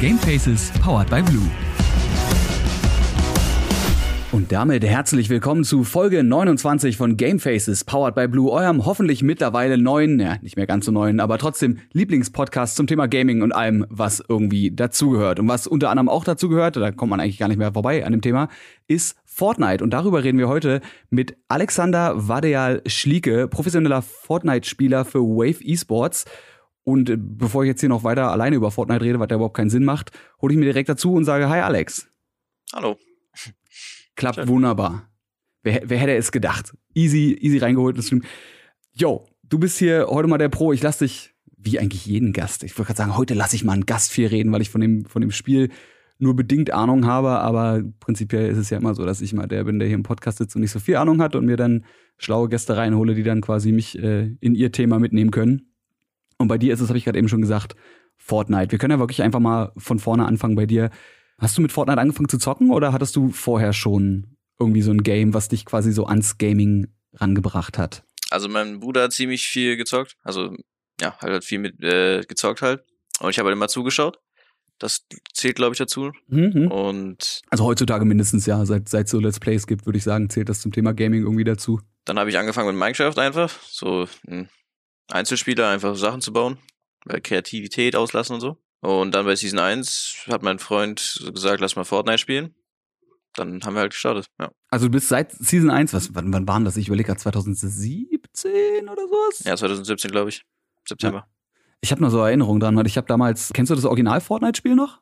Gamefaces powered by Blue. Und damit herzlich willkommen zu Folge 29 von Gamefaces, powered by Blue, eurem hoffentlich mittlerweile neuen, ja, nicht mehr ganz so neuen, aber trotzdem Lieblingspodcast zum Thema Gaming und allem, was irgendwie dazugehört. Und was unter anderem auch dazugehört, da kommt man eigentlich gar nicht mehr vorbei an dem Thema, ist Fortnite. Und darüber reden wir heute mit Alexander Wadeal Schlieke, professioneller Fortnite-Spieler für Wave Esports. Und bevor ich jetzt hier noch weiter alleine über Fortnite rede, was da überhaupt keinen Sinn macht, hole ich mir direkt dazu und sage, hi Alex. Hallo. Klappt Schön. wunderbar. Wer, wer hätte es gedacht? Easy, easy reingeholt. Yo, du bist hier heute mal der Pro. Ich lass dich, wie eigentlich jeden Gast. Ich wollte gerade sagen, heute lasse ich mal einen Gast viel reden, weil ich von dem, von dem Spiel nur bedingt Ahnung habe. Aber prinzipiell ist es ja immer so, dass ich mal der bin, der hier im Podcast sitzt und nicht so viel Ahnung hat und mir dann schlaue Gäste reinhole, die dann quasi mich äh, in ihr Thema mitnehmen können. Und bei dir ist es, habe ich gerade eben schon gesagt, Fortnite. Wir können ja wirklich einfach mal von vorne anfangen bei dir. Hast du mit Fortnite angefangen zu zocken oder hattest du vorher schon irgendwie so ein Game, was dich quasi so ans Gaming rangebracht hat? Also mein Bruder hat ziemlich viel gezockt. Also ja, halt hat viel mit äh, gezockt halt. Und ich habe halt immer zugeschaut. Das zählt, glaube ich, dazu. Mhm. Und also heutzutage mindestens ja, seit seit so Let's Plays gibt, würde ich sagen, zählt das zum Thema Gaming irgendwie dazu. Dann habe ich angefangen mit Minecraft einfach, so ein Einzelspieler, einfach Sachen zu bauen, Kreativität auslassen und so. Und dann bei Season 1 hat mein Freund gesagt, lass mal Fortnite spielen. Dann haben wir halt gestartet, ja. Also du bist seit Season 1, was, wann, wann waren das? Ich überlege gerade 2017 oder sowas? Ja, 2017, glaube ich. September. Ja. Ich habe noch so Erinnerungen dran, weil ich habe damals, kennst du das Original Fortnite-Spiel noch?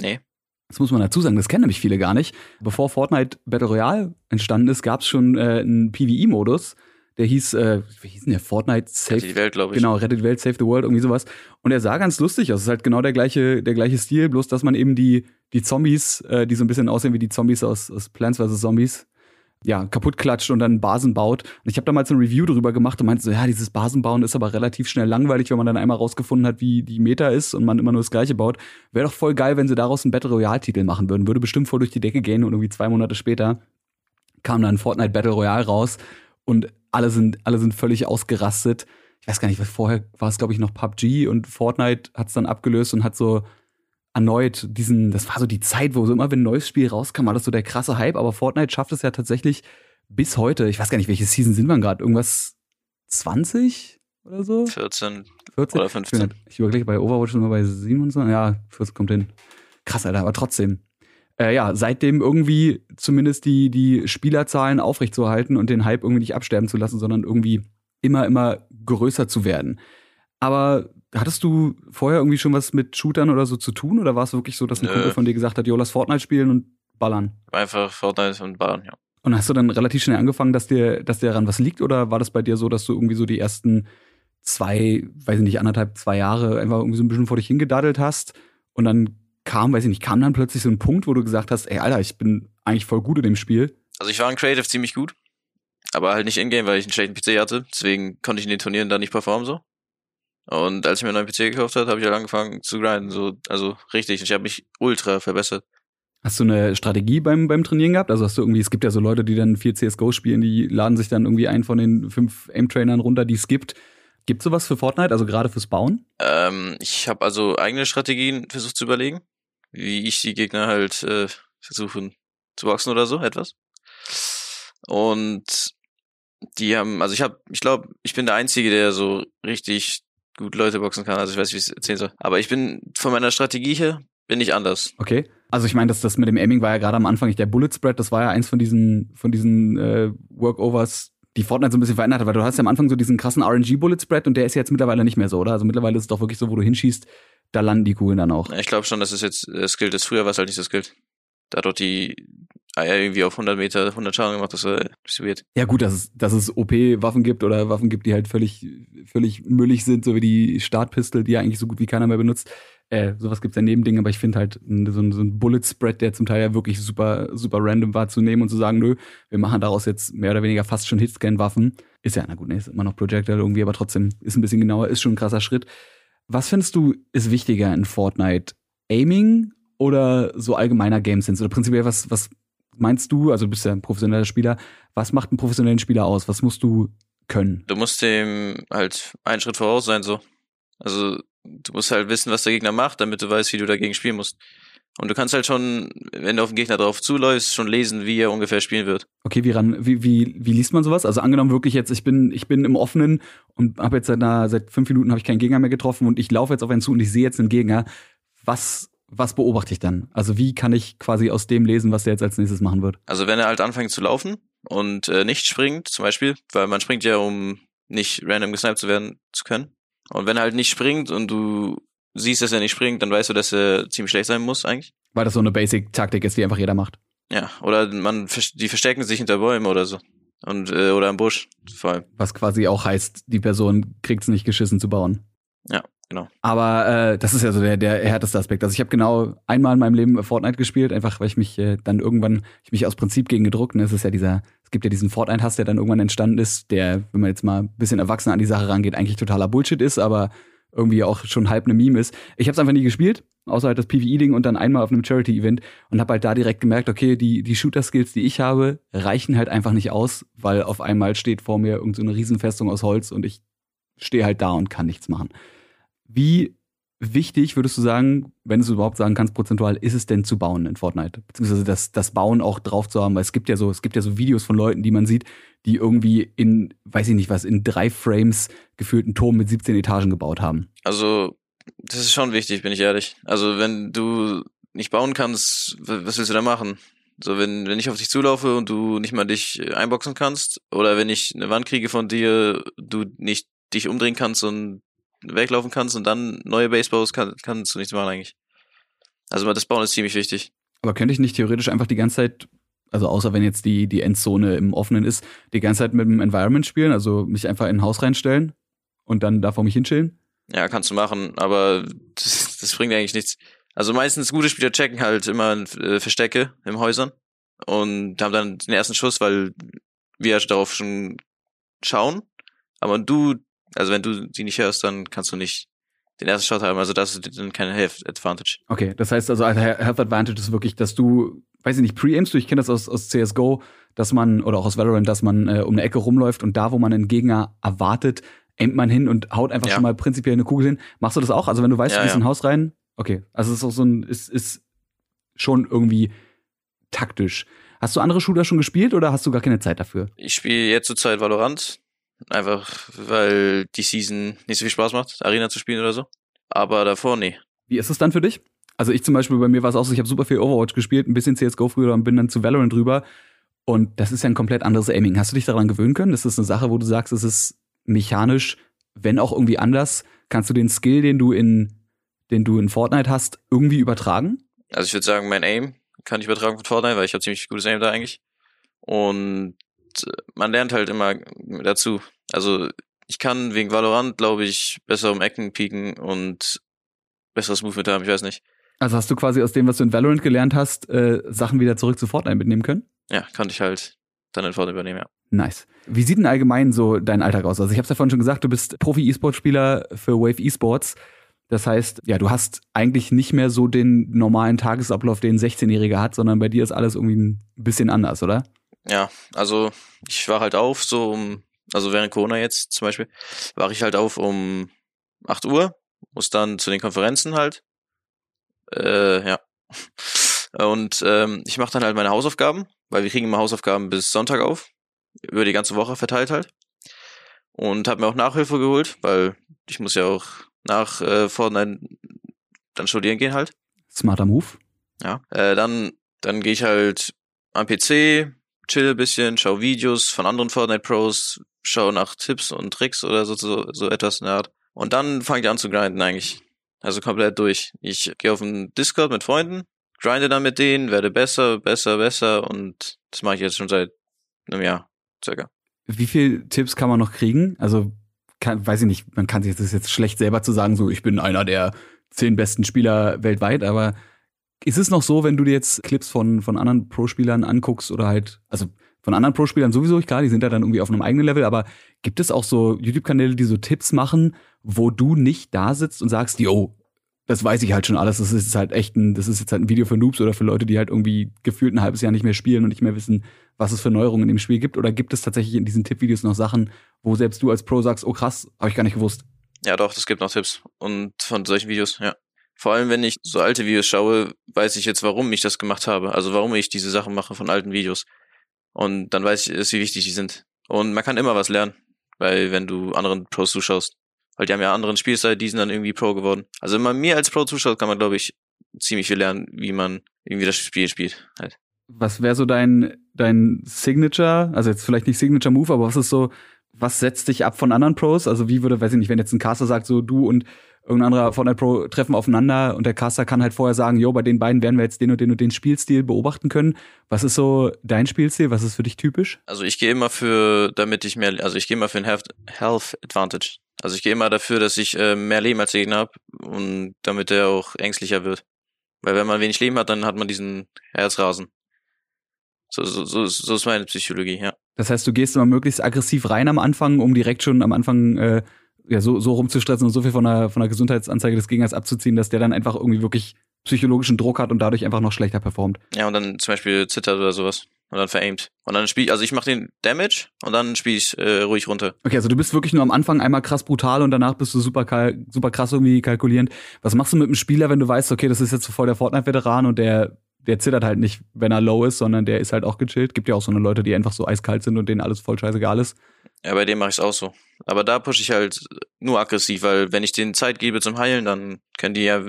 Nee. Das muss man dazu sagen, das kennen nämlich viele gar nicht. Bevor Fortnite Battle Royale entstanden ist, gab es schon äh, einen PvE-Modus der hieß, äh, wie hieß denn der? Fortnite Save. Rettet die Welt, glaube ich. Genau, Rettet die Welt, Save the World, irgendwie sowas. Und er sah ganz lustig aus. Es ist halt genau der gleiche, der gleiche Stil, bloß dass man eben die, die Zombies, äh, die so ein bisschen aussehen wie die Zombies aus, aus Plants vs. Zombies, ja, kaputt klatscht und dann Basen baut. Und ich habe damals ein Review darüber gemacht und meinte so, ja, dieses Basenbauen ist aber relativ schnell langweilig, wenn man dann einmal rausgefunden hat, wie die Meta ist und man immer nur das Gleiche baut. Wäre doch voll geil, wenn sie daraus einen Battle Royale-Titel machen würden. Würde bestimmt voll durch die Decke gehen und irgendwie zwei Monate später kam dann Fortnite Battle Royale raus und alle sind, alle sind völlig ausgerastet. Ich weiß gar nicht, was vorher war es, glaube ich, noch PUBG und Fortnite hat es dann abgelöst und hat so erneut diesen, das war so die Zeit, wo so immer, wenn ein neues Spiel rauskam, war das so der krasse Hype, aber Fortnite schafft es ja tatsächlich bis heute, ich weiß gar nicht, welche Season sind wir gerade, irgendwas 20 oder so? 14, 14? oder 15. Ich überlege, bei Overwatch sind wir bei 27, ja, 14 kommt hin. Krass, Alter, aber trotzdem äh, ja, seitdem irgendwie zumindest die, die Spielerzahlen aufrechtzuerhalten und den Hype irgendwie nicht absterben zu lassen, sondern irgendwie immer, immer größer zu werden. Aber hattest du vorher irgendwie schon was mit Shootern oder so zu tun? Oder war es wirklich so, dass ein Nö. Kumpel von dir gesagt hat, jo, lass Fortnite spielen und ballern? Einfach Fortnite und ballern, ja. Und hast du dann relativ schnell angefangen, dass dir, dass dir daran was liegt? Oder war das bei dir so, dass du irgendwie so die ersten zwei, weiß ich nicht, anderthalb, zwei Jahre einfach irgendwie so ein bisschen vor dich hingedaddelt hast und dann kam, weiß ich nicht, kam dann plötzlich so ein Punkt, wo du gesagt hast, ey, Alter, ich bin eigentlich voll gut in dem Spiel? Also ich war in Creative ziemlich gut, aber halt nicht in-game, weil ich einen schlechten PC hatte. Deswegen konnte ich in den Turnieren da nicht performen so. Und als ich mir einen neuen PC gekauft habe, habe ich halt angefangen zu grinden, so, also richtig. Ich habe mich ultra verbessert. Hast du eine Strategie beim, beim Trainieren gehabt? Also hast du irgendwie, es gibt ja so Leute, die dann viel CSGO spielen, die laden sich dann irgendwie einen von den fünf Aim-Trainern runter, die es gibt. Gibt sowas für Fortnite, also gerade fürs Bauen? Ähm, ich habe also eigene Strategien versucht zu überlegen wie ich die Gegner halt äh, versuchen zu boxen oder so, etwas. Und die haben, also ich habe, ich glaube, ich bin der Einzige, der so richtig gut Leute boxen kann. Also ich weiß, wie ich es erzählen soll. Aber ich bin von meiner Strategie her bin ich anders. Okay. Also ich meine, das, das mit dem Aiming war ja gerade am Anfang nicht der Bullet Spread, das war ja eins von diesen, von diesen äh, Workovers, die Fortnite so ein bisschen verändert hat, weil du hast ja am Anfang so diesen krassen RNG Bullet Spread und der ist ja jetzt mittlerweile nicht mehr so, oder? Also mittlerweile ist es doch wirklich so, wo du hinschießt, da landen die Kugeln dann auch. Ich glaube schon, dass es jetzt das gilt. Das früher war es halt nicht das gilt. Da doch die Eier irgendwie auf 100 Meter 100 Schaden gemacht, das war weird. Ja gut, dass es, dass es OP-Waffen gibt oder Waffen gibt, die halt völlig, völlig müllig sind, so wie die Startpistole, die ja eigentlich so gut wie keiner mehr benutzt. Äh, sowas gibt's ja neben Dingen, aber ich finde halt so, ein, so ein Bullet-Spread, der zum Teil ja wirklich super, super random war, zu nehmen und zu sagen, nö, wir machen daraus jetzt mehr oder weniger fast schon Hitscan-Waffen. Ist ja, na gut, ne, ist immer noch Projectile irgendwie, aber trotzdem ist ein bisschen genauer, ist schon ein krasser Schritt. Was findest du ist wichtiger in Fortnite? Aiming oder so allgemeiner Game Sense? Oder prinzipiell, was, was meinst du? Also du bist ja ein professioneller Spieler. Was macht einen professionellen Spieler aus? Was musst du können? Du musst dem halt einen Schritt voraus sein, so. Also du musst halt wissen, was der Gegner macht, damit du weißt, wie du dagegen spielen musst. Und du kannst halt schon, wenn du auf den Gegner drauf zuläufst, schon lesen, wie er ungefähr spielen wird. Okay, wie ran, wie, wie, wie liest man sowas? Also angenommen wirklich jetzt, ich bin, ich bin im Offenen und habe jetzt seit, einer, seit fünf Minuten habe ich keinen Gegner mehr getroffen und ich laufe jetzt auf einen zu und ich sehe jetzt einen Gegner. Was, was beobachte ich dann? Also wie kann ich quasi aus dem lesen, was der jetzt als nächstes machen wird? Also wenn er halt anfängt zu laufen und äh, nicht springt, zum Beispiel, weil man springt ja, um nicht random gesniped zu werden zu können. Und wenn er halt nicht springt und du siehst, dass er nicht springt, dann weißt du, dass er ziemlich schlecht sein muss eigentlich. Weil das so eine Basic-Taktik ist, die einfach jeder macht. Ja, oder man die verstecken sich hinter Bäumen oder so. Und, äh, oder im Busch vor allem. Was quasi auch heißt, die Person kriegt's nicht geschissen zu bauen. Ja, genau. Aber äh, das ist ja so der, der härteste Aspekt. Also ich habe genau einmal in meinem Leben Fortnite gespielt, einfach weil ich mich äh, dann irgendwann, ich mich aus Prinzip gegen gedruckt. Ne? Es ist ja dieser, es gibt ja diesen Fortnite-Hass, der dann irgendwann entstanden ist, der, wenn man jetzt mal ein bisschen erwachsen an die Sache rangeht, eigentlich totaler Bullshit ist, aber irgendwie auch schon halb eine Meme ist. Ich habe es einfach nie gespielt, außer halt das PvE-Ding und dann einmal auf einem Charity-Event und habe halt da direkt gemerkt, okay, die, die Shooter-Skills, die ich habe, reichen halt einfach nicht aus, weil auf einmal steht vor mir irgendeine so Riesenfestung aus Holz und ich stehe halt da und kann nichts machen. Wie wichtig würdest du sagen, wenn du es überhaupt sagen kannst, prozentual, ist es denn zu bauen in Fortnite? Beziehungsweise das, das Bauen auch drauf zu haben, weil es gibt ja so, es gibt ja so Videos von Leuten, die man sieht, die irgendwie in, weiß ich nicht was, in drei Frames gefühlten Turm mit 17 Etagen gebaut haben. Also, das ist schon wichtig, bin ich ehrlich. Also, wenn du nicht bauen kannst, was willst du da machen? So, wenn, wenn ich auf dich zulaufe und du nicht mal dich einboxen kannst, oder wenn ich eine Wand kriege von dir, du nicht dich umdrehen kannst und weglaufen kannst und dann neue Baseballs kann, kannst du nichts machen eigentlich. Also das Bauen ist ziemlich wichtig. Aber könnte ich nicht theoretisch einfach die ganze Zeit, also außer wenn jetzt die, die Endzone im Offenen ist, die ganze Zeit mit dem Environment spielen, also mich einfach in ein Haus reinstellen und dann da vor mich hinchillen? Ja, kannst du machen, aber das, das bringt eigentlich nichts. Also meistens gute Spieler checken halt immer äh, Verstecke im Häusern und haben dann den ersten Schuss, weil wir darauf schon schauen. Aber du also wenn du sie nicht hörst, dann kannst du nicht den ersten Shot haben. Also das ist dann keine Health Advantage. Okay, das heißt also Health Advantage ist wirklich, dass du, weiß ich nicht, pre-aimst du, ich kenne das aus, aus CSGO, dass man, oder auch aus Valorant, dass man äh, um eine Ecke rumläuft und da, wo man einen Gegner erwartet, aimt man hin und haut einfach ja. schon mal prinzipiell eine Kugel hin. Machst du das auch? Also wenn du weißt, ja, du gehst ja. in ein Haus rein? Okay, also es ist auch so ein, ist, ist schon irgendwie taktisch. Hast du andere Shooter schon gespielt oder hast du gar keine Zeit dafür? Ich spiele jetzt zurzeit Valorant. Einfach weil die Season nicht so viel Spaß macht, Arena zu spielen oder so. Aber davor nee. Wie ist es dann für dich? Also ich zum Beispiel, bei mir war es auch so, ich habe super viel Overwatch gespielt, ein bisschen CSGO früher und bin dann zu Valorant drüber. Und das ist ja ein komplett anderes Aiming. Hast du dich daran gewöhnen können? Das ist eine Sache, wo du sagst, es ist mechanisch, wenn auch irgendwie anders. Kannst du den Skill, den du in, den du in Fortnite hast, irgendwie übertragen? Also ich würde sagen, mein Aim kann ich übertragen von Fortnite, weil ich habe ziemlich gutes Aim da eigentlich. Und man lernt halt immer dazu. Also ich kann wegen Valorant, glaube ich, besser um Ecken pieken und besseres Movement haben, ich weiß nicht. Also hast du quasi aus dem, was du in Valorant gelernt hast, äh, Sachen wieder zurück zu Fortnite mitnehmen können? Ja, konnte ich halt dann in Fortnite übernehmen, ja. Nice. Wie sieht denn allgemein so dein Alltag aus? Also ich habe es ja vorhin schon gesagt, du bist Profi-E-Sport-Spieler für Wave Esports. Das heißt, ja, du hast eigentlich nicht mehr so den normalen Tagesablauf, den ein 16-Jähriger hat, sondern bei dir ist alles irgendwie ein bisschen anders, oder? Ja, also ich war halt auf, so um, also während Corona jetzt zum Beispiel, war ich halt auf um 8 Uhr, muss dann zu den Konferenzen halt. Äh, ja. Und ähm, ich mache dann halt meine Hausaufgaben, weil wir kriegen immer Hausaufgaben bis Sonntag auf, über die ganze Woche verteilt halt. Und habe mir auch Nachhilfe geholt, weil ich muss ja auch nach äh, Fortnite dann studieren gehen halt. Smarter Move. Ja. Äh, dann dann gehe ich halt am PC, chill bisschen, schau Videos von anderen Fortnite Pros, schau nach Tipps und Tricks oder so, so, so etwas in der Art. Und dann fange ich an zu grinden eigentlich. Also komplett durch. Ich gehe auf den Discord mit Freunden, grinde dann mit denen, werde besser, besser, besser und das mache ich jetzt schon seit einem Jahr circa. Wie viel Tipps kann man noch kriegen? Also kann, weiß ich nicht, man kann sich das jetzt schlecht selber zu sagen, so ich bin einer der zehn besten Spieler weltweit, aber ist es noch so, wenn du dir jetzt Clips von, von anderen Pro-Spielern anguckst oder halt, also von anderen Pro-Spielern sowieso, klar, die sind ja dann irgendwie auf einem eigenen Level, aber gibt es auch so YouTube-Kanäle, die so Tipps machen, wo du nicht da sitzt und sagst, yo, das weiß ich halt schon alles, das ist halt echt ein, das ist jetzt halt ein Video für Noobs oder für Leute, die halt irgendwie gefühlt ein halbes Jahr nicht mehr spielen und nicht mehr wissen, was es für Neuerungen in dem Spiel gibt? Oder gibt es tatsächlich in diesen Tippvideos noch Sachen, wo selbst du als Pro sagst, oh krass, habe ich gar nicht gewusst? Ja, doch, es gibt noch Tipps und von solchen Videos, ja. Vor allem, wenn ich so alte Videos schaue, weiß ich jetzt, warum ich das gemacht habe. Also warum ich diese Sachen mache von alten Videos. Und dann weiß ich, wie wichtig die sind. Und man kann immer was lernen, weil wenn du anderen Pros zuschaust. Weil die haben ja anderen Spielstil, die sind dann irgendwie Pro geworden. Also wenn man mir als Pro zuschaut, kann man, glaube ich, ziemlich viel lernen, wie man irgendwie das Spiel spielt. Halt. Was wäre so dein, dein Signature, also jetzt vielleicht nicht Signature Move, aber was ist so, was setzt dich ab von anderen Pros? Also wie würde, weiß ich nicht, wenn jetzt ein Caster sagt, so du und irgendein anderer Fortnite Pro treffen aufeinander und der Caster kann halt vorher sagen, jo, bei den beiden werden wir jetzt den und den und den Spielstil beobachten können. Was ist so dein Spielstil? Was ist für dich typisch? Also ich gehe immer für, damit ich mehr, also ich gehe immer für ein Health, Health Advantage. Also ich gehe immer dafür, dass ich äh, mehr Leben als Gegner habe und damit er auch ängstlicher wird. Weil wenn man wenig Leben hat, dann hat man diesen Herzrasen. So, so, so, so ist meine Psychologie, ja. Das heißt, du gehst immer möglichst aggressiv rein am Anfang, um direkt schon am Anfang äh, ja, so, so rumzustressen und so viel von der, von der Gesundheitsanzeige des Gegners abzuziehen, dass der dann einfach irgendwie wirklich psychologischen Druck hat und dadurch einfach noch schlechter performt. Ja, und dann zum Beispiel zittert oder sowas. Und dann veraimt. Und dann spiel ich, also ich mache den Damage und dann spiele ich äh, ruhig runter. Okay, also du bist wirklich nur am Anfang einmal krass brutal und danach bist du super, super krass irgendwie kalkulierend. Was machst du mit einem Spieler, wenn du weißt, okay, das ist jetzt so voll der Fortnite-Veteran und der der zittert halt nicht, wenn er low ist, sondern der ist halt auch gechillt. Gibt ja auch so eine Leute, die einfach so eiskalt sind und denen alles voll scheißegal ist. Ja, bei dem mache ich auch so. Aber da pushe ich halt nur aggressiv, weil wenn ich denen Zeit gebe zum Heilen, dann können die ja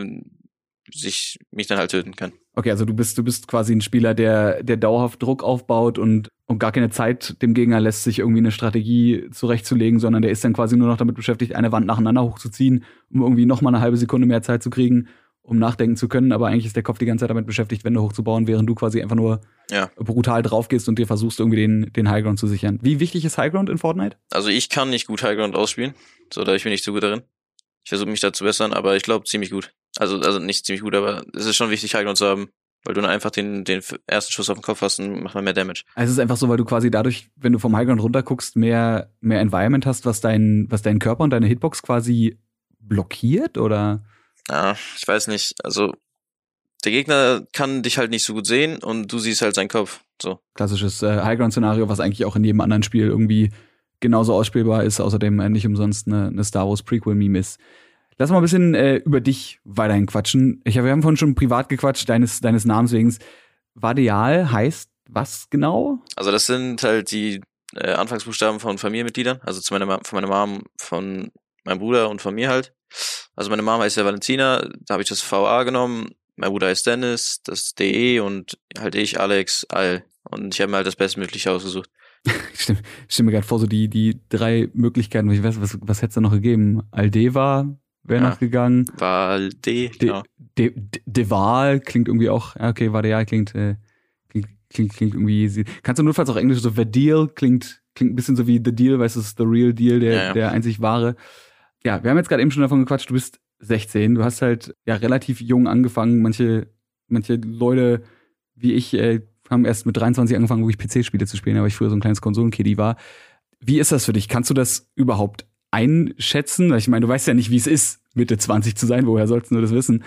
sich mich dann halt töten können. Okay, also du bist du bist quasi ein Spieler, der der dauerhaft Druck aufbaut und und gar keine Zeit dem Gegner lässt, sich irgendwie eine Strategie zurechtzulegen, sondern der ist dann quasi nur noch damit beschäftigt, eine Wand nacheinander hochzuziehen, um irgendwie noch mal eine halbe Sekunde mehr Zeit zu kriegen um nachdenken zu können, aber eigentlich ist der Kopf die ganze Zeit damit beschäftigt, Wände hochzubauen, während du quasi einfach nur ja. brutal drauf gehst und dir versuchst, irgendwie den, den Highground zu sichern. Wie wichtig ist Highground in Fortnite? Also ich kann nicht gut Highground ausspielen, so da ich bin nicht so gut darin. Ich versuche mich da zu bessern, aber ich glaube ziemlich gut. Also, also nicht ziemlich gut, aber es ist schon wichtig, Highground zu haben, weil du dann einfach den, den ersten Schuss auf den Kopf hast und macht man mehr Damage. Also es ist einfach so, weil du quasi dadurch, wenn du vom Highground runterguckst, mehr, mehr Environment hast, was dein, was dein Körper und deine Hitbox quasi blockiert, oder? Ja, ich weiß nicht. Also der Gegner kann dich halt nicht so gut sehen und du siehst halt seinen Kopf. So. Klassisches äh, Highground-Szenario, was eigentlich auch in jedem anderen Spiel irgendwie genauso ausspielbar ist, außerdem äh, nicht umsonst eine, eine Star Wars Prequel-Meme ist. Lass mal ein bisschen äh, über dich weiterhin quatschen. Ich, wir haben vorhin schon privat gequatscht, deines, deines Namens wegen. Vadial heißt was genau? Also das sind halt die äh, Anfangsbuchstaben von Familienmitgliedern, also zu meiner, von meiner Mom, von meinem Bruder und von mir halt. Also meine Mama heißt ja Valentina, da habe ich das VA genommen mein Bruder heißt Dennis, das DE und halt ich, Alex, Al. Und ich habe mir halt das Bestmögliche ausgesucht. stell mir gerade vor, so die, die drei Möglichkeiten, ich weiß, was, was hätte es da noch gegeben? Aldeva wäre ja. noch gegangen. Valde, De, genau. De, De, Deval klingt irgendwie auch, okay, Vadeal klingt, äh, klingt, klingt, klingt irgendwie, kannst du notfalls auch Englisch, so Verdeal klingt, klingt ein bisschen so wie The Deal, weißt du, the real deal, der, ja, ja. der einzig wahre. Ja, wir haben jetzt gerade eben schon davon gequatscht, du bist 16. Du hast halt ja relativ jung angefangen. Manche, manche Leute wie ich äh, haben erst mit 23 angefangen, wo ich PC-Spiele zu spielen, aber ich früher so ein kleines Konsolenkiddy war. Wie ist das für dich? Kannst du das überhaupt einschätzen? Ich meine, du weißt ja nicht, wie es ist, Mitte 20 zu sein. Woher sollst du das wissen?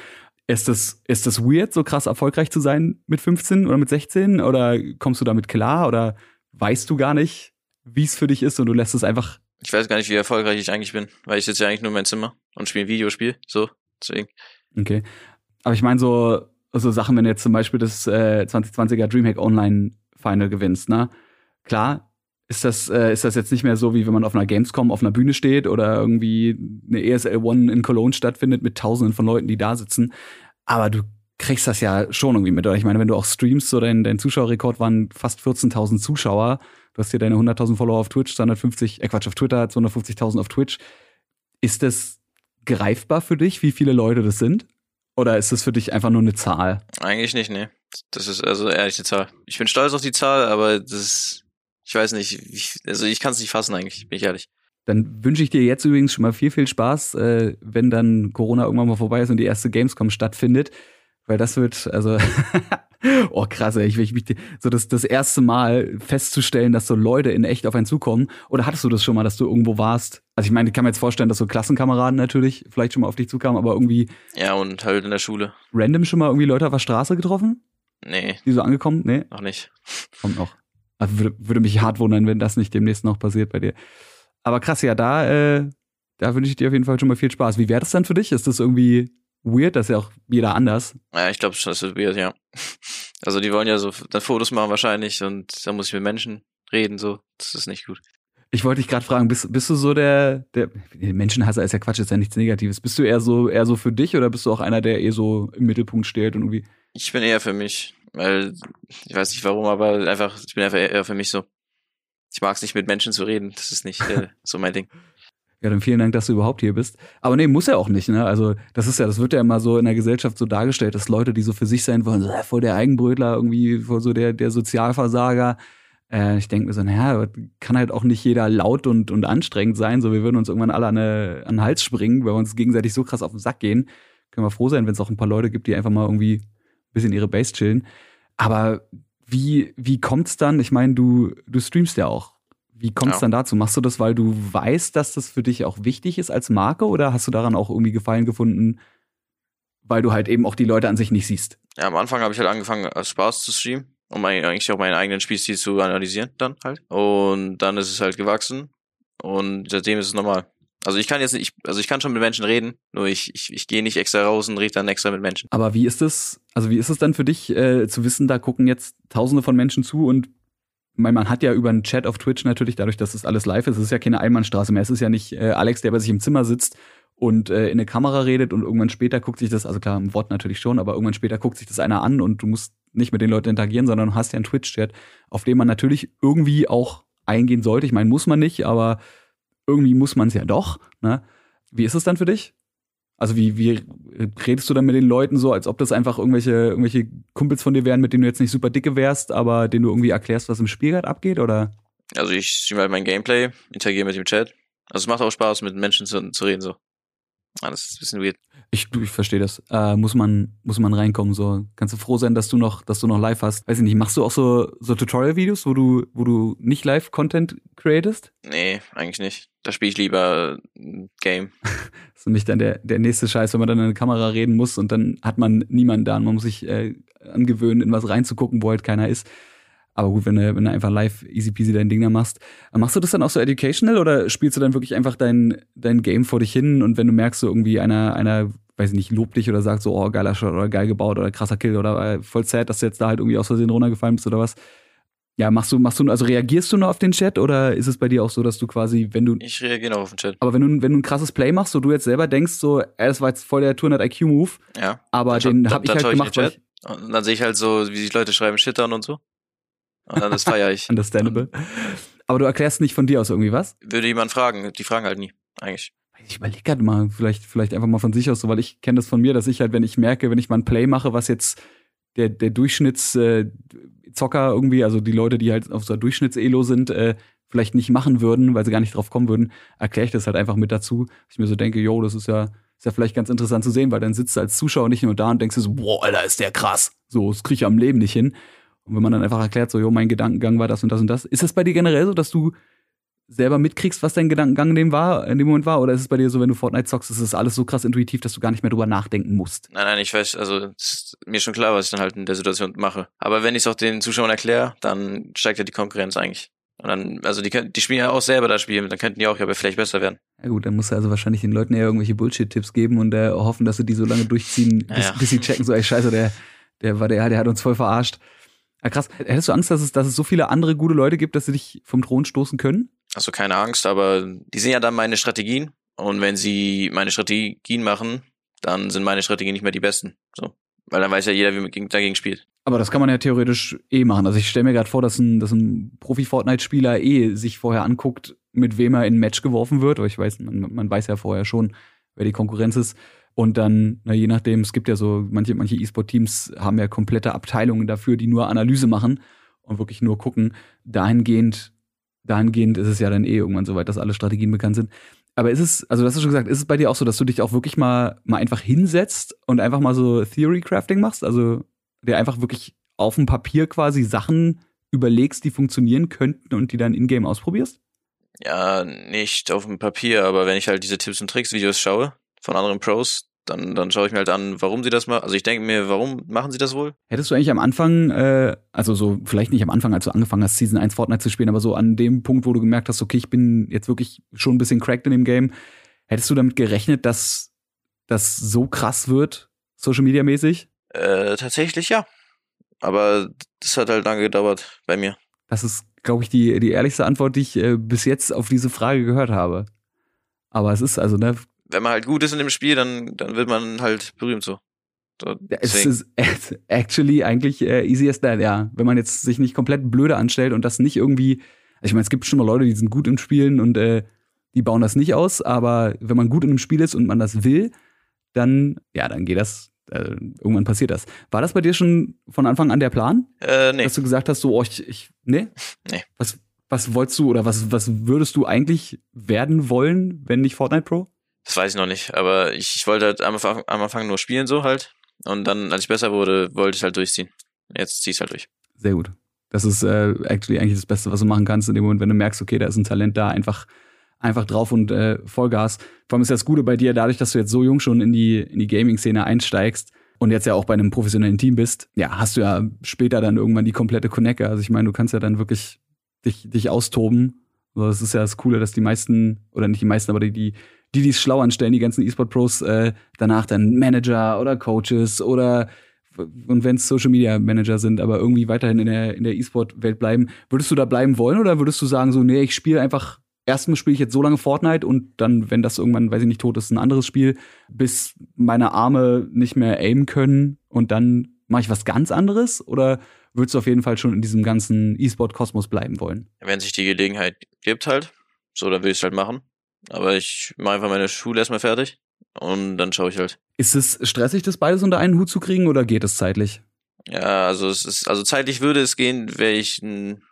Ist das, ist das weird, so krass erfolgreich zu sein mit 15 oder mit 16? Oder kommst du damit klar? Oder weißt du gar nicht, wie es für dich ist und du lässt es einfach ich weiß gar nicht, wie erfolgreich ich eigentlich bin, weil ich sitze ja eigentlich nur in meinem Zimmer und spiele ein Videospiel, so, deswegen. Okay. Aber ich meine so, so Sachen, wenn du jetzt zum Beispiel das äh, 2020er Dreamhack Online Final gewinnst, ne? Klar, ist das, äh, ist das jetzt nicht mehr so, wie wenn man auf einer Gamescom auf einer Bühne steht oder irgendwie eine ESL One in Cologne stattfindet mit tausenden von Leuten, die da sitzen. Aber du kriegst das ja schon irgendwie mit. Oder ich meine, wenn du auch streamst, so dein, dein Zuschauerrekord waren fast 14.000 Zuschauer Du hast hier deine 100.000 Follower auf Twitch, 250, äh Quatsch, auf Twitter, 250.000 auf Twitch. Ist das greifbar für dich, wie viele Leute das sind? Oder ist das für dich einfach nur eine Zahl? Eigentlich nicht, nee. Das ist also ehrlich eine Zahl. Ich bin stolz auf die Zahl, aber das ist, ich weiß nicht, ich, also ich kann es nicht fassen eigentlich, bin ich ehrlich. Dann wünsche ich dir jetzt übrigens schon mal viel, viel Spaß, äh, wenn dann Corona irgendwann mal vorbei ist und die erste Gamescom stattfindet. Weil das wird, also, oh krass, ey, ich, ich, ich, so das, das erste Mal festzustellen, dass so Leute in echt auf einen zukommen. Oder hattest du das schon mal, dass du irgendwo warst? Also ich meine, ich kann mir jetzt vorstellen, dass so Klassenkameraden natürlich vielleicht schon mal auf dich zukamen, aber irgendwie. Ja, und halt in der Schule. Random schon mal irgendwie Leute auf der Straße getroffen? Nee. Die so angekommen? Nee. Noch nicht. Kommt noch. Also würde, würde mich hart wundern, wenn das nicht demnächst noch passiert bei dir. Aber krass, ja, da, äh, da wünsche ich dir auf jeden Fall schon mal viel Spaß. Wie wäre das dann für dich? Ist das irgendwie weird? Das ist ja auch jeder anders. Ja, ich glaube schon, das wird weird, ja. Also die wollen ja so dann Fotos machen wahrscheinlich und da muss ich mit Menschen reden, so. Das ist nicht gut. Ich wollte dich gerade fragen, bist, bist du so der, der Menschenhasser ist ja Quatsch, ist ja nichts Negatives. Bist du eher so eher so für dich oder bist du auch einer, der eher so im Mittelpunkt steht und irgendwie? Ich bin eher für mich, weil ich weiß nicht warum, aber einfach ich bin einfach eher für mich so. Ich mag es nicht mit Menschen zu reden, das ist nicht äh, so mein Ding. Ja, dann vielen Dank, dass du überhaupt hier bist. Aber nee, muss ja auch nicht, ne? Also, das ist ja, das wird ja immer so in der Gesellschaft so dargestellt, dass Leute, die so für sich sein wollen, so, äh, voll der Eigenbrötler, irgendwie voll so der, der Sozialversager. Äh, ich denke mir so, naja, kann halt auch nicht jeder laut und, und anstrengend sein. So, wir würden uns irgendwann alle an, eine, an den Hals springen, weil wir uns gegenseitig so krass auf den Sack gehen. Können wir froh sein, wenn es auch ein paar Leute gibt, die einfach mal irgendwie ein bisschen ihre Base chillen. Aber wie, wie kommt's dann? Ich meine, du, du streamst ja auch. Wie kommt es ja. dann dazu? Machst du das, weil du weißt, dass das für dich auch wichtig ist als Marke oder hast du daran auch irgendwie Gefallen gefunden, weil du halt eben auch die Leute an sich nicht siehst? Ja, am Anfang habe ich halt angefangen, als Spaß zu streamen, um eigentlich auch meinen eigenen Spielstil zu analysieren dann halt. Und dann ist es halt gewachsen und seitdem ist es normal. Also ich kann jetzt nicht, also ich kann schon mit Menschen reden, nur ich, ich, ich gehe nicht extra raus und rede dann extra mit Menschen. Aber wie ist es, also wie ist es dann für dich, äh, zu wissen, da gucken jetzt tausende von Menschen zu und mein, man hat ja über einen Chat auf Twitch natürlich, dadurch, dass es alles live ist, es ist ja keine Einbahnstraße mehr. Es ist ja nicht äh, Alex, der bei sich im Zimmer sitzt und äh, in eine Kamera redet und irgendwann später guckt sich das, also klar, im Wort natürlich schon, aber irgendwann später guckt sich das einer an und du musst nicht mit den Leuten interagieren, sondern du hast ja einen Twitch-Chat, auf dem man natürlich irgendwie auch eingehen sollte. Ich meine, muss man nicht, aber irgendwie muss man es ja doch. Ne? Wie ist es dann für dich? Also wie, wie redest du dann mit den Leuten so, als ob das einfach irgendwelche, irgendwelche Kumpels von dir wären, mit denen du jetzt nicht super dicke wärst, aber denen du irgendwie erklärst, was im Spiel gerade abgeht, oder? Also ich streame halt mein Gameplay, interagiere mit dem Chat. Also es macht auch Spaß, mit Menschen zu, zu reden, so. Ah, das ist ein bisschen weird. Ich, ich verstehe das. Äh, muss man, muss man reinkommen. So, kannst du froh sein, dass du noch, dass du noch live hast. Weiß ich nicht, machst du auch so, so Tutorial-Videos, wo du, wo du nicht Live-Content createst? Nee, eigentlich nicht. Da spiele ich lieber ein Game. das ist nämlich dann der, der nächste Scheiß, wenn man dann in eine Kamera reden muss und dann hat man niemanden da und man muss sich äh, angewöhnen, in was reinzugucken, wo halt keiner ist. Aber gut, wenn du, wenn du einfach live easy peasy dein Ding da machst. Machst du das dann auch so educational oder spielst du dann wirklich einfach dein, dein Game vor dich hin und wenn du merkst, so irgendwie einer, einer, weiß ich nicht, lobt dich oder sagt so, oh, geiler Shot oder geil gebaut oder krasser Kill oder äh, voll sad, dass du jetzt da halt irgendwie aus Versehen runtergefallen bist oder was. Ja, machst du, machst du, also reagierst du nur auf den Chat oder ist es bei dir auch so, dass du quasi, wenn du. Ich reagiere noch auf den Chat. Aber wenn du, wenn du ein krasses Play machst, so du jetzt selber denkst, so, ey, das war jetzt voll der 200 IQ-Move. Ja. Aber dann, den hab ich halt gemacht, ich Und dann sehe ich halt so, wie sich Leute schreiben, Shittern und so. Und dann das feiere ich. Understandable. Aber du erklärst nicht von dir aus irgendwie was? Würde jemand fragen, die fragen halt nie, eigentlich. Ich überlege gerade mal, vielleicht, vielleicht einfach mal von sich aus so, weil ich kenne das von mir, dass ich halt, wenn ich merke, wenn ich mal ein Play mache, was jetzt der, der Durchschnittszocker äh, irgendwie, also die Leute, die halt auf so Durchschnitts-Elo sind, äh, vielleicht nicht machen würden, weil sie gar nicht drauf kommen würden, erkläre ich das halt einfach mit dazu. Ich mir so denke, yo, das ist ja, ist ja vielleicht ganz interessant zu sehen, weil dann sitzt du als Zuschauer nicht nur da und denkst du so, boah, Alter, ist der krass. So, das kriege ich am Leben nicht hin. Und wenn man dann einfach erklärt, so, jo, mein Gedankengang war das und das und das. Ist es bei dir generell so, dass du selber mitkriegst, was dein Gedankengang in dem, war, in dem Moment war? Oder ist es bei dir so, wenn du Fortnite zockst, ist es alles so krass intuitiv, dass du gar nicht mehr drüber nachdenken musst? Nein, nein, ich weiß, also ist mir schon klar, was ich dann halt in der Situation mache. Aber wenn ich es auch den Zuschauern erkläre, dann steigt ja die Konkurrenz eigentlich. Und dann, also die, die spielen ja auch selber das Spiel, dann könnten die auch ja vielleicht besser werden. Ja gut, dann musst du also wahrscheinlich den Leuten eher irgendwelche Bullshit-Tipps geben und äh, hoffen, dass sie die so lange durchziehen, bis, ja, ja. bis sie checken, so, ey, scheiße, der, der war der, der hat uns voll verarscht. Ja, krass. Hättest du Angst, dass es, dass es so viele andere gute Leute gibt, dass sie dich vom Thron stoßen können? Also keine Angst, aber die sehen ja dann meine Strategien. Und wenn sie meine Strategien machen, dann sind meine Strategien nicht mehr die besten. So. Weil dann weiß ja jeder, wie man dagegen spielt. Aber das kann man ja theoretisch eh machen. Also ich stelle mir gerade vor, dass ein, dass ein Profi-Fortnite-Spieler eh sich vorher anguckt, mit wem er in ein Match geworfen wird. Aber ich weiß, man, man weiß ja vorher schon, wer die Konkurrenz ist. Und dann, na, je nachdem, es gibt ja so, manche, manche E-Sport-Teams haben ja komplette Abteilungen dafür, die nur Analyse machen und wirklich nur gucken. Dahingehend, dahingehend ist es ja dann eh irgendwann soweit, dass alle Strategien bekannt sind. Aber ist es, also du hast schon gesagt, ist es bei dir auch so, dass du dich auch wirklich mal, mal einfach hinsetzt und einfach mal so Theory Crafting machst? Also dir einfach wirklich auf dem Papier quasi Sachen überlegst, die funktionieren könnten und die dann in-game ausprobierst? Ja, nicht auf dem Papier, aber wenn ich halt diese Tipps und Tricks Videos schaue, von anderen Pros, dann, dann schaue ich mir halt an, warum sie das machen. Also ich denke mir, warum machen sie das wohl? Hättest du eigentlich am Anfang, äh, also so, vielleicht nicht am Anfang, als du angefangen hast, Season 1 Fortnite zu spielen, aber so an dem Punkt, wo du gemerkt hast, okay, ich bin jetzt wirklich schon ein bisschen cracked in dem Game, Hättest du damit gerechnet, dass das so krass wird, Social Media mäßig? Äh, tatsächlich ja. Aber das hat halt lange gedauert bei mir. Das ist, glaube ich, die, die ehrlichste Antwort, die ich äh, bis jetzt auf diese Frage gehört habe. Aber es ist also, ne? Wenn man halt gut ist in dem Spiel, dann, dann wird man halt berühmt so. so es ist actually eigentlich äh, easy as that, ja. Wenn man jetzt sich nicht komplett blöde anstellt und das nicht irgendwie, ich meine, es gibt schon mal Leute, die sind gut im Spielen und äh, die bauen das nicht aus, aber wenn man gut in einem Spiel ist und man das will, dann, ja, dann geht das, äh, irgendwann passiert das. War das bei dir schon von Anfang an der Plan? Äh, nee. Dass du gesagt hast, so, oh, ich, ich nee? Nee. Was, was wolltest du oder was, was würdest du eigentlich werden wollen, wenn nicht Fortnite Pro? Das weiß ich noch nicht, aber ich, ich wollte halt am Anfang, am Anfang nur spielen so halt. Und dann, als ich besser wurde, wollte ich halt durchziehen. Jetzt zieh's halt durch. Sehr gut. Das ist äh, actually eigentlich das Beste, was du machen kannst in dem Moment, wenn du merkst, okay, da ist ein Talent da, einfach einfach drauf und äh, Vollgas. Vor allem ist das Gute bei dir, dadurch, dass du jetzt so jung schon in die, in die Gaming-Szene einsteigst und jetzt ja auch bei einem professionellen Team bist, ja, hast du ja später dann irgendwann die komplette Connector. Also ich meine, du kannst ja dann wirklich dich, dich austoben. Also das ist ja das Coole, dass die meisten, oder nicht die meisten, aber die, die, die es schlau anstellen, die ganzen E-Sport-Pros, äh, danach dann Manager oder Coaches oder und wenn es Social Media Manager sind, aber irgendwie weiterhin in der, in der E-Sport-Welt bleiben, würdest du da bleiben wollen oder würdest du sagen, so, nee, ich spiele einfach erstmal spiele ich jetzt so lange Fortnite und dann, wenn das irgendwann, weiß ich nicht, tot ist, ein anderes Spiel, bis meine Arme nicht mehr aimen können und dann mache ich was ganz anderes? Oder würdest du auf jeden Fall schon in diesem ganzen E-Sport-Kosmos bleiben wollen? Wenn sich die Gelegenheit gibt halt, so, dann will ich es halt machen. Aber ich mache einfach meine Schule erstmal fertig und dann schaue ich halt. Ist es stressig, das beides unter einen Hut zu kriegen oder geht es zeitlich? Ja, also es ist, also zeitlich würde es gehen, wäre ich ein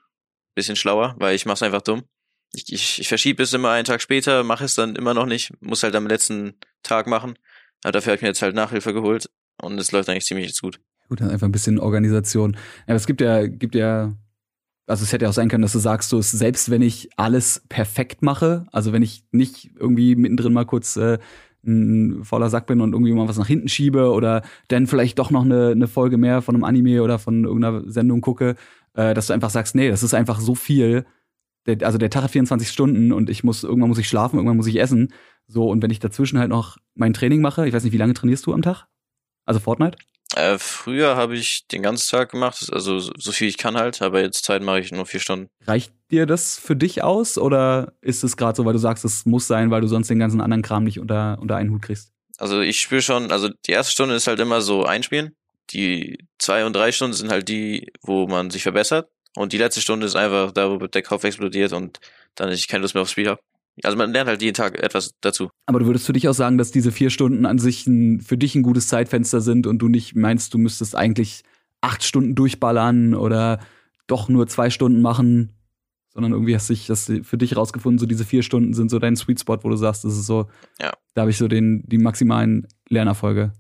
bisschen schlauer, weil ich mache es einfach dumm ich, ich, ich verschiebe es immer einen Tag später, mache es dann immer noch nicht, muss halt am letzten Tag machen. Aber dafür habe ich mir jetzt halt Nachhilfe geholt und es läuft eigentlich ziemlich gut. Gut, dann einfach ein bisschen Organisation. Ja, es gibt ja, gibt ja, also es hätte ja auch sein können, dass du sagst, so selbst wenn ich alles perfekt mache, also wenn ich nicht irgendwie mittendrin mal kurz äh, ein voller Sack bin und irgendwie mal was nach hinten schiebe oder dann vielleicht doch noch eine, eine Folge mehr von einem Anime oder von irgendeiner Sendung gucke, äh, dass du einfach sagst, nee, das ist einfach so viel, der, also der Tag hat 24 Stunden und ich muss, irgendwann muss ich schlafen, irgendwann muss ich essen. So, und wenn ich dazwischen halt noch mein Training mache, ich weiß nicht, wie lange trainierst du am Tag? Also Fortnite? Äh, früher habe ich den ganzen Tag gemacht, also so viel ich kann halt, aber jetzt Zeit mache ich nur vier Stunden. Reicht dir das für dich aus oder ist es gerade so, weil du sagst, es muss sein, weil du sonst den ganzen anderen Kram nicht unter, unter einen Hut kriegst? Also ich spüre schon, also die erste Stunde ist halt immer so einspielen. Die zwei und drei Stunden sind halt die, wo man sich verbessert. Und die letzte Stunde ist einfach, da wo der Kopf explodiert und dann ich keine Lust mehr aufs Spiel habe. Also man lernt halt jeden Tag etwas dazu. Aber du würdest für dich auch sagen, dass diese vier Stunden an sich ein, für dich ein gutes Zeitfenster sind und du nicht meinst, du müsstest eigentlich acht Stunden durchballern oder doch nur zwei Stunden machen, sondern irgendwie hast du das für dich rausgefunden, so diese vier Stunden sind so dein Sweet Spot, wo du sagst, das ist so, ja. da habe ich so den, die maximalen Lernerfolge.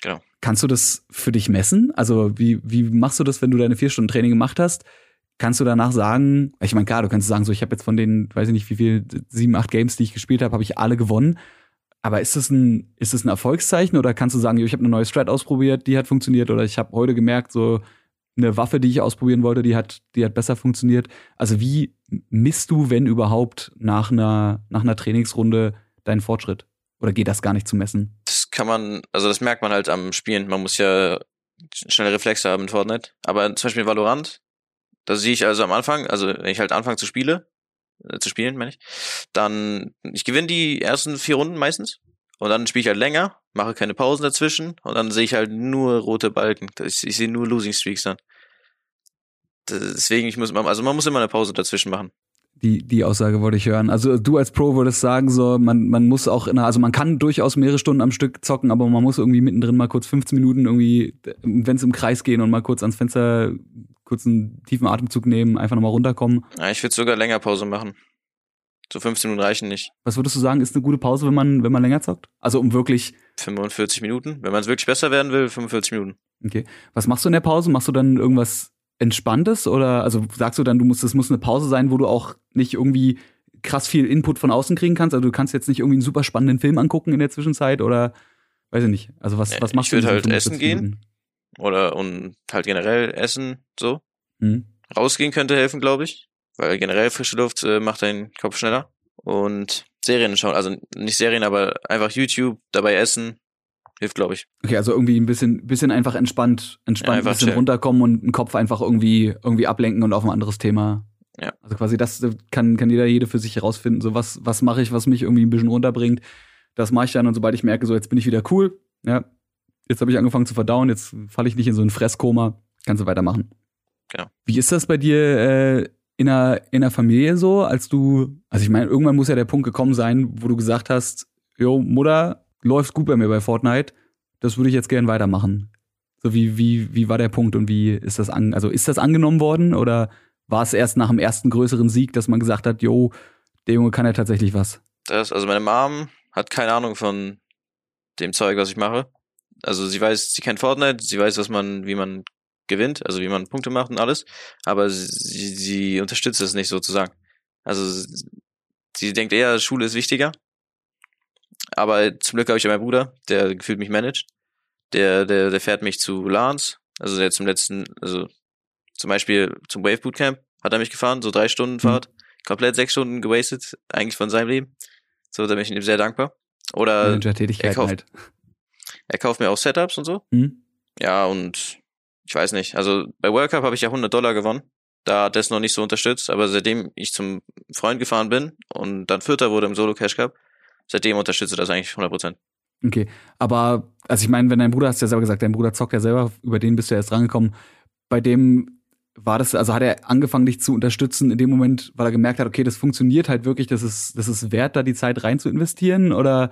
Genau. Kannst du das für dich messen? Also wie, wie machst du das, wenn du deine vier Stunden Training gemacht hast? Kannst du danach sagen, ich meine, klar, du kannst sagen, so ich habe jetzt von den, weiß ich nicht, wie viel, sieben, acht Games, die ich gespielt habe, habe ich alle gewonnen. Aber ist das ein, ist das ein Erfolgszeichen oder kannst du sagen, ich habe eine neue Strat ausprobiert, die hat funktioniert oder ich habe heute gemerkt, so eine Waffe, die ich ausprobieren wollte, die hat, die hat besser funktioniert. Also wie misst du, wenn überhaupt, nach einer, nach einer Trainingsrunde deinen Fortschritt? Oder geht das gar nicht zu messen? Das kann man, also das merkt man halt am Spielen. Man muss ja schnelle Reflexe haben in Fortnite. Aber zum Beispiel Valorant, da sehe ich also am Anfang, also wenn ich halt anfange zu spiele, äh, zu spielen, meine ich, dann ich gewinne die ersten vier Runden meistens und dann spiele ich halt länger, mache keine Pausen dazwischen und dann sehe ich halt nur rote Balken. Ich, ich sehe nur Losing Streaks dann. Deswegen, ich muss, also man muss immer eine Pause dazwischen machen. Die, die Aussage wollte ich hören. Also du als Pro würdest sagen, so, man, man muss auch in, also man kann durchaus mehrere Stunden am Stück zocken, aber man muss irgendwie mittendrin mal kurz 15 Minuten irgendwie, wenn es im Kreis gehen und mal kurz ans Fenster kurz einen tiefen Atemzug nehmen, einfach nochmal runterkommen. Ja, ich würde sogar länger Pause machen. So 15 Minuten reichen nicht. Was würdest du sagen, ist eine gute Pause, wenn man, wenn man länger zockt? Also um wirklich. 45 Minuten. Wenn man es wirklich besser werden will, 45 Minuten. Okay. Was machst du in der Pause? Machst du dann irgendwas Entspanntes? Oder also sagst du dann, du musst, es muss eine Pause sein, wo du auch nicht irgendwie krass viel Input von außen kriegen kannst? Also du kannst jetzt nicht irgendwie einen super spannenden Film angucken in der Zwischenzeit oder weiß ich nicht. Also was, was machst ich du? Ich würde halt essen gehen. Oder und halt generell essen, so. Mhm. Rausgehen könnte helfen, glaube ich. Weil generell frische Luft äh, macht deinen Kopf schneller. Und Serien schauen, also nicht Serien, aber einfach YouTube, dabei essen, hilft, glaube ich. Okay, also irgendwie ein bisschen, bisschen einfach entspannt, entspannt, Ja, ein bisschen chillen. runterkommen und den Kopf einfach irgendwie, irgendwie ablenken und auf ein anderes Thema. Ja. Also quasi das kann, kann jeder, jede für sich herausfinden. So was, was mache ich, was mich irgendwie ein bisschen runterbringt. Das mache ich dann und sobald ich merke, so jetzt bin ich wieder cool, ja, jetzt habe ich angefangen zu verdauen, jetzt falle ich nicht in so ein Fresskoma, kannst du weitermachen. Genau. Wie ist das bei dir äh, in der, in der Familie so, als du, also ich meine, irgendwann muss ja der Punkt gekommen sein, wo du gesagt hast, jo, Mutter, läuft gut bei mir bei Fortnite, das würde ich jetzt gern weitermachen. So wie, wie, wie war der Punkt und wie ist das an, also ist das angenommen worden oder war es erst nach dem ersten größeren Sieg, dass man gesagt hat, jo, der Junge kann ja tatsächlich was? Das, also meine Mom hat keine Ahnung von dem Zeug, was ich mache. Also sie weiß, sie kennt Fortnite, sie weiß, was man, wie man gewinnt, also wie man Punkte macht und alles, aber sie, sie unterstützt es nicht sozusagen. Also sie denkt eher, Schule ist wichtiger. Aber zum Glück habe ich ja meinen Bruder, der gefühlt mich managt. Der, der, der fährt mich zu LANs, also der zum letzten, also zum Beispiel zum Wave Bootcamp hat er mich gefahren, so drei Stunden Fahrt, komplett sechs Stunden gewastet, eigentlich von seinem Leben. So, da bin ich ihm sehr dankbar. Oder Manager-Tätigkeiten kauft- halt. Er kauft mir auch Setups und so. Hm? Ja, und ich weiß nicht. Also bei World Cup habe ich ja 100 Dollar gewonnen. Da hat das noch nicht so unterstützt, aber seitdem ich zum Freund gefahren bin und dann Vierter wurde im Solo Cash Cup, seitdem unterstütze das eigentlich 100 Prozent. Okay, aber also ich meine, wenn dein Bruder, hast du ja selber gesagt, dein Bruder zockt ja selber, über den bist du ja erst rangekommen. Bei dem war das, also hat er angefangen, dich zu unterstützen in dem Moment, weil er gemerkt hat, okay, das funktioniert halt wirklich, das ist, das ist wert, da die Zeit rein zu investieren oder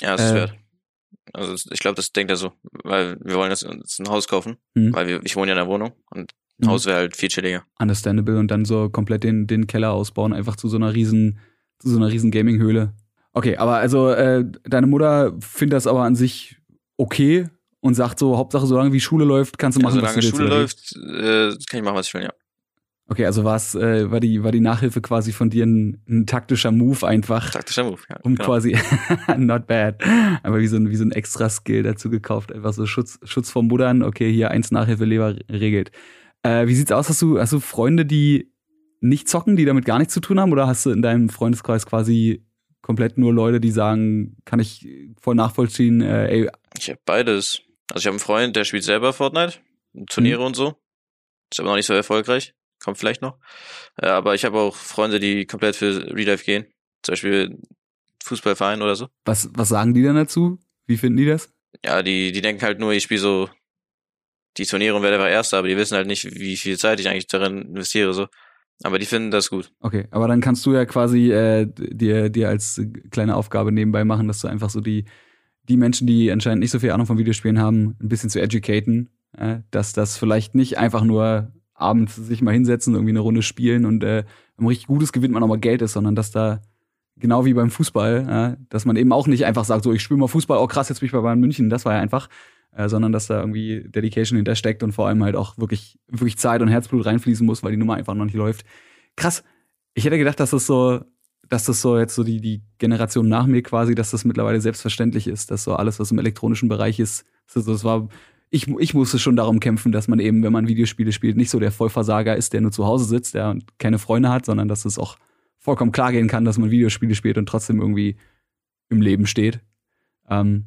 Ja, ist Äh. wert. Also ich glaube, das denkt er so, weil wir wollen jetzt uns ein Haus kaufen, hm, weil wir, ich wohne ja in der Wohnung und ein Mhm. Haus wäre halt viel chilliger. understandable und dann so komplett den, den Keller ausbauen, einfach zu so einer riesen, zu so einer riesen Gaming-Höhle. Okay, aber also äh, deine Mutter findet das aber an sich okay und sagt so, Hauptsache, solange wie Schule läuft, kannst du Ja, machen, was solange du willst. Schule oder wie? läuft, äh, kann ich machen, was ich will, ja. Okay, also war's, äh, war die war die Nachhilfe quasi von dir ein, ein taktischer Move einfach, Taktischer Move, ja. um genau. quasi not bad, aber wie so ein wie so ein extra Skill dazu gekauft, einfach so Schutz Schutz vor Muttern. Okay, hier eins Nachhilfeleber regelt. Äh, wie sieht's aus? Hast du hast du Freunde, die nicht zocken, die damit gar nichts zu tun haben, oder hast du in deinem Freundeskreis quasi komplett nur Leute, die sagen, kann ich voll nachvollziehen, äh, ey, Ich habe beides. Also ich habe einen Freund, der spielt selber Fortnite, Turniere Mhm. und so. Ist aber noch nicht so erfolgreich. Kommt vielleicht noch. Äh, aber ich habe auch Freunde, die komplett für Real Life gehen. Zum Beispiel Fußballverein oder so. was was sagen die dann dazu? Wie finden die das? Ja, die, die denken halt nur, ich spiele so die Turniere und werde einfach Erster, aber die wissen halt nicht, wie viel Zeit ich eigentlich darin investiere. so. Aber die finden das gut. Okay, aber dann kannst du ja quasi äh, dir, dir als kleine Aufgabe nebenbei machen, dass du einfach so die, die Menschen, die anscheinend nicht so viel Ahnung von Videospielen haben, ein bisschen zu educaten, äh, dass das vielleicht nicht einfach nur abends sich mal hinsetzen, irgendwie eine Runde spielen und äh, wenn richtig Gutes gewinnt, man auch mal Geld ist, sondern dass da genau wie beim Fußball, äh, dass man eben auch nicht einfach sagt, so ich spiele mal Fußball, oh krass, jetzt bin ich bei Bayern München, das war ja einfach, äh, sondern dass da irgendwie Dedication hintersteckt und vor allem halt auch wirklich, wirklich Zeit und Herzblut reinfließen muss, weil die Nummer einfach noch nicht läuft. Krass. Ich hätte gedacht, dass das so, dass das so jetzt so die, die Generation nach mir quasi, dass das mittlerweile selbstverständlich ist, dass so alles, was im elektronischen Bereich ist, das war, ich, ich musste schon darum kämpfen, dass man eben, wenn man Videospiele spielt, nicht so der Vollversager ist, der nur zu Hause sitzt, der und keine Freunde hat, sondern dass es auch vollkommen klar gehen kann, dass man Videospiele spielt und trotzdem irgendwie im Leben steht. Ähm,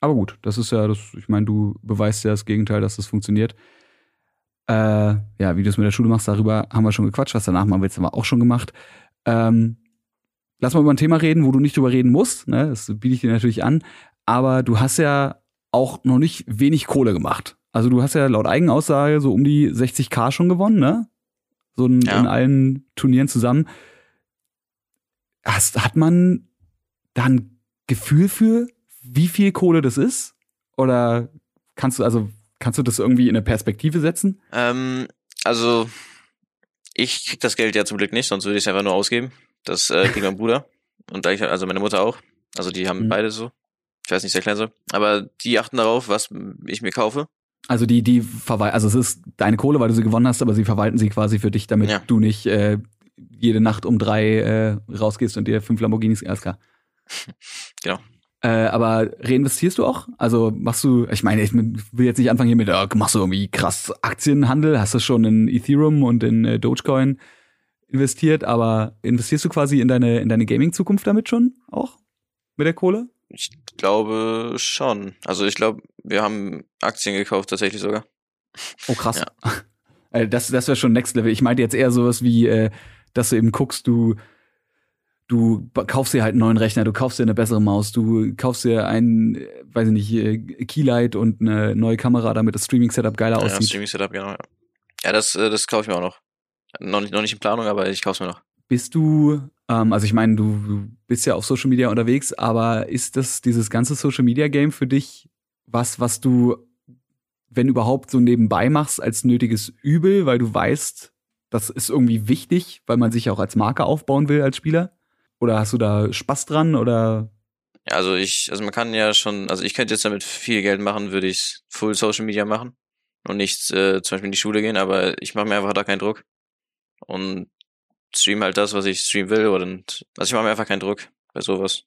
aber gut, das ist ja, das, ich meine, du beweist ja das Gegenteil, dass das funktioniert. Äh, ja, wie du es mit der Schule machst, darüber haben wir schon gequatscht. Was danach machen willst, haben wir auch schon gemacht. Ähm, lass mal über ein Thema reden, wo du nicht drüber reden musst. Ne? Das biete ich dir natürlich an. Aber du hast ja auch noch nicht wenig Kohle gemacht. Also du hast ja laut Eigenaussage so um die 60k schon gewonnen, ne? So in, Ja. in allen Turnieren zusammen. Hast, hat man da ein Gefühl für, wie viel Kohle das ist? Oder kannst du, also, kannst du das irgendwie in eine Perspektive setzen? Ähm, also, ich krieg das Geld ja zum Glück nicht, sonst würde ich es einfach nur ausgeben. Das äh, kriegt mein Bruder. Und also meine Mutter auch. Also die haben Mhm. beide so. Ich weiß nicht, sehr klein so. Aber die achten darauf, was ich mir kaufe. Also die, die verwalten, also es ist deine Kohle, weil du sie gewonnen hast, aber sie verwalten sie quasi für dich, damit Ja. du nicht äh, jede Nacht um drei äh, rausgehst und dir fünf Lamborghinis, alles klar. Genau. Äh, aber reinvestierst du auch? Also machst du, ich meine, ich will jetzt nicht anfangen hier mit, äh, machst du irgendwie krass Aktienhandel? Hast du schon in Ethereum und in äh, Dogecoin investiert, aber investierst du quasi in deine, in deine Gaming-Zukunft damit schon auch? Mit der Kohle? Ich glaube schon. Also ich glaube, wir haben Aktien gekauft tatsächlich sogar. Oh krass. Ja. Äh, das das wäre schon Next Level. Ich meinte jetzt eher sowas wie, äh, dass du eben guckst, du du kaufst dir halt einen neuen Rechner, du kaufst dir eine bessere Maus, du kaufst dir ein, weiß ich nicht, äh, Keylight und eine neue Kamera, damit das Streaming-Setup geiler ja, aussieht. Streaming-Setup, genau. Ja, ja das, äh, das kaufe ich mir auch noch. Noch nicht, noch nicht in Planung, aber ich kaufe es mir noch. Bist du, ähm, also ich meine, du, du bist ja auf Social Media unterwegs, aber ist das dieses ganze Social Media Game für dich was, was du, wenn überhaupt, so nebenbei machst als nötiges Übel, weil du weißt, das ist irgendwie wichtig, weil man sich auch als Marke aufbauen will als Spieler? Oder hast du da Spaß dran oder? Ja, also ich, also man kann ja schon, also ich könnte jetzt damit viel Geld machen, würde ich Full Social Media machen und nicht äh, zum Beispiel in die Schule gehen, aber ich mache mir einfach da keinen Druck und stream halt das, was ich streamen will und also ich mache mir einfach keinen Druck bei sowas.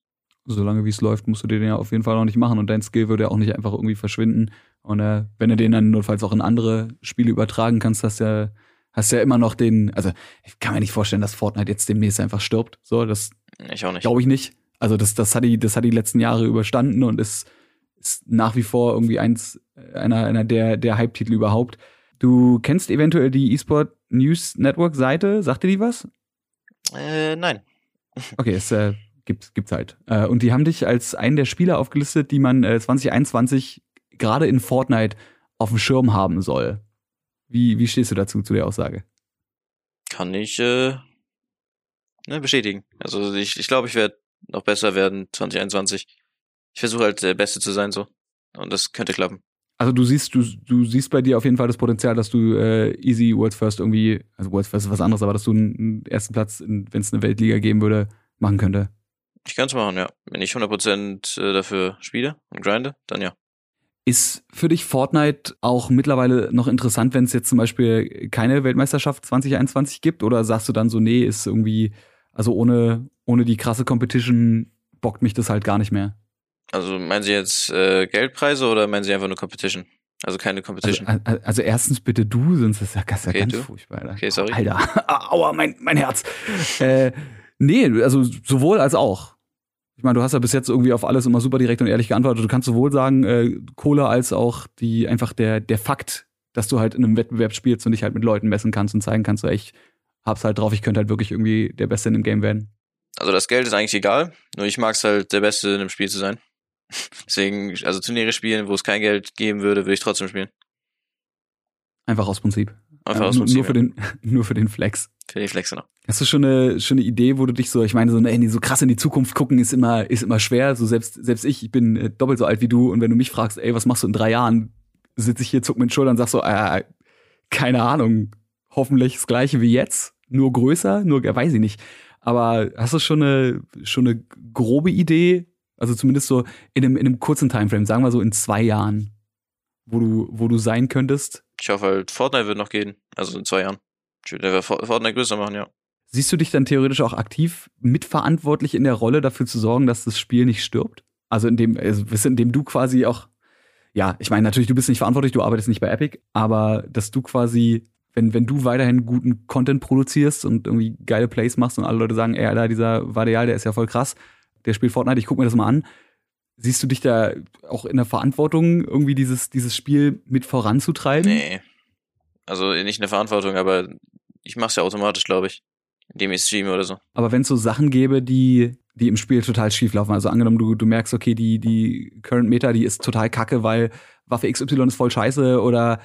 Solange wie es läuft, musst du den ja auf jeden Fall auch nicht machen und dein Skill würde ja auch nicht einfach irgendwie verschwinden. Und äh, wenn du den dann notfalls auch in andere Spiele übertragen kannst, hast du ja, hast ja immer noch den, also ich kann mir nicht vorstellen, dass Fortnite jetzt demnächst einfach stirbt. So, das ich auch nicht. Glaube ich nicht. Also das, das hat die, das hat die letzten Jahre überstanden und ist, ist nach wie vor irgendwie eins, einer, einer der, der Hype-Titel überhaupt. Du kennst eventuell die eSport News Network Seite? Sagt dir die was? Äh, nein. Okay, es äh, gibt, gibt's halt. Äh, und die haben dich als einen der Spieler aufgelistet, die man äh, 2021 gerade in Fortnite auf dem Schirm haben soll. Wie, wie stehst du dazu, zu der Aussage? Kann ich äh, ne, bestätigen. Also ich, ich glaube, ich werde noch besser werden 2021. Ich versuche halt der Beste zu sein so. Und das könnte klappen. Also du siehst, du, du siehst bei dir auf jeden Fall das Potenzial, dass du äh, easy World First irgendwie, also World First ist was anderes, aber dass du einen ersten Platz, wenn es eine Weltliga geben würde, machen könnte. Ich kann es machen, ja. Wenn ich 100% äh, dafür spiele und grinde, dann ja. Ist für dich Fortnite auch mittlerweile noch interessant, wenn es jetzt zum Beispiel keine Weltmeisterschaft 2021 gibt? Oder sagst du dann so, nee, ist irgendwie also ohne, ohne die krasse Competition bockt mich das halt gar nicht mehr. Also meinen Sie jetzt äh, Geldpreise oder meinen Sie einfach nur Competition? Also keine Competition. Also, also erstens bitte du, sonst ist das ja, okay, ganz du? furchtbar. Alter. Okay, sorry. Alter, aua, mein, mein Herz. äh, nee, also sowohl als auch. Ich meine, du hast ja bis jetzt irgendwie auf alles immer super direkt und ehrlich geantwortet. Du kannst sowohl sagen, äh, Kohle als auch die einfach der, der Fakt, dass du halt in einem Wettbewerb spielst und dich halt mit Leuten messen kannst und zeigen kannst, so, ey, ich hab's halt drauf, ich könnte halt wirklich irgendwie der Beste in dem Game werden. Also das Geld ist eigentlich egal, nur ich mag's halt, der Beste in dem Spiel zu sein. Deswegen, also Turniere spielen, wo es kein Geld geben würde, würde ich trotzdem spielen. Einfach aus Prinzip. Einfach äh, aus Prinzip. Nur für, den, nur für den Flex. Für den Flex, genau. Hast du schon eine, schon eine Idee, wo du dich so, ich meine, so, nee, so krass in die Zukunft gucken ist immer, ist immer schwer. So selbst, selbst ich, ich bin äh, doppelt so alt wie du und wenn du mich fragst, ey, was machst du in drei Jahren, sitze ich hier, zuck mit den Schultern und sag so, äh, keine Ahnung, hoffentlich das gleiche wie jetzt nur größer, nur weiß ich nicht. Aber hast du schon eine, schon eine grobe Idee? Also zumindest so in einem, in einem kurzen Timeframe, sagen wir so in zwei Jahren, wo du, wo du sein könntest? Ich hoffe halt, Fortnite wird noch gehen. Also in zwei Jahren. Ich würde Fortnite größer machen, ja. Siehst du dich dann theoretisch auch aktiv mitverantwortlich in der Rolle dafür zu sorgen, dass das Spiel nicht stirbt? Also indem, also indem du quasi auch, ja, ich meine natürlich, du bist nicht verantwortlich, du arbeitest nicht bei Epic, aber dass du quasi wenn, wenn du weiterhin guten Content produzierst und irgendwie geile Plays machst und alle Leute sagen, ey, Alter, dieser Vadial, der ist ja voll krass, der spielt Fortnite, ich guck mir das mal an. Siehst du dich da auch in der Verantwortung, irgendwie dieses, dieses Spiel mit voranzutreiben? Nee. Also nicht in der Verantwortung, aber ich mach's ja automatisch, glaube ich. Indem ich streame oder so. Aber wenn es so Sachen gäbe, die, die im Spiel total schief laufen, also angenommen, du, du merkst, okay, die, die Current Meta, die ist total kacke, weil Waffe XY ist voll scheiße oder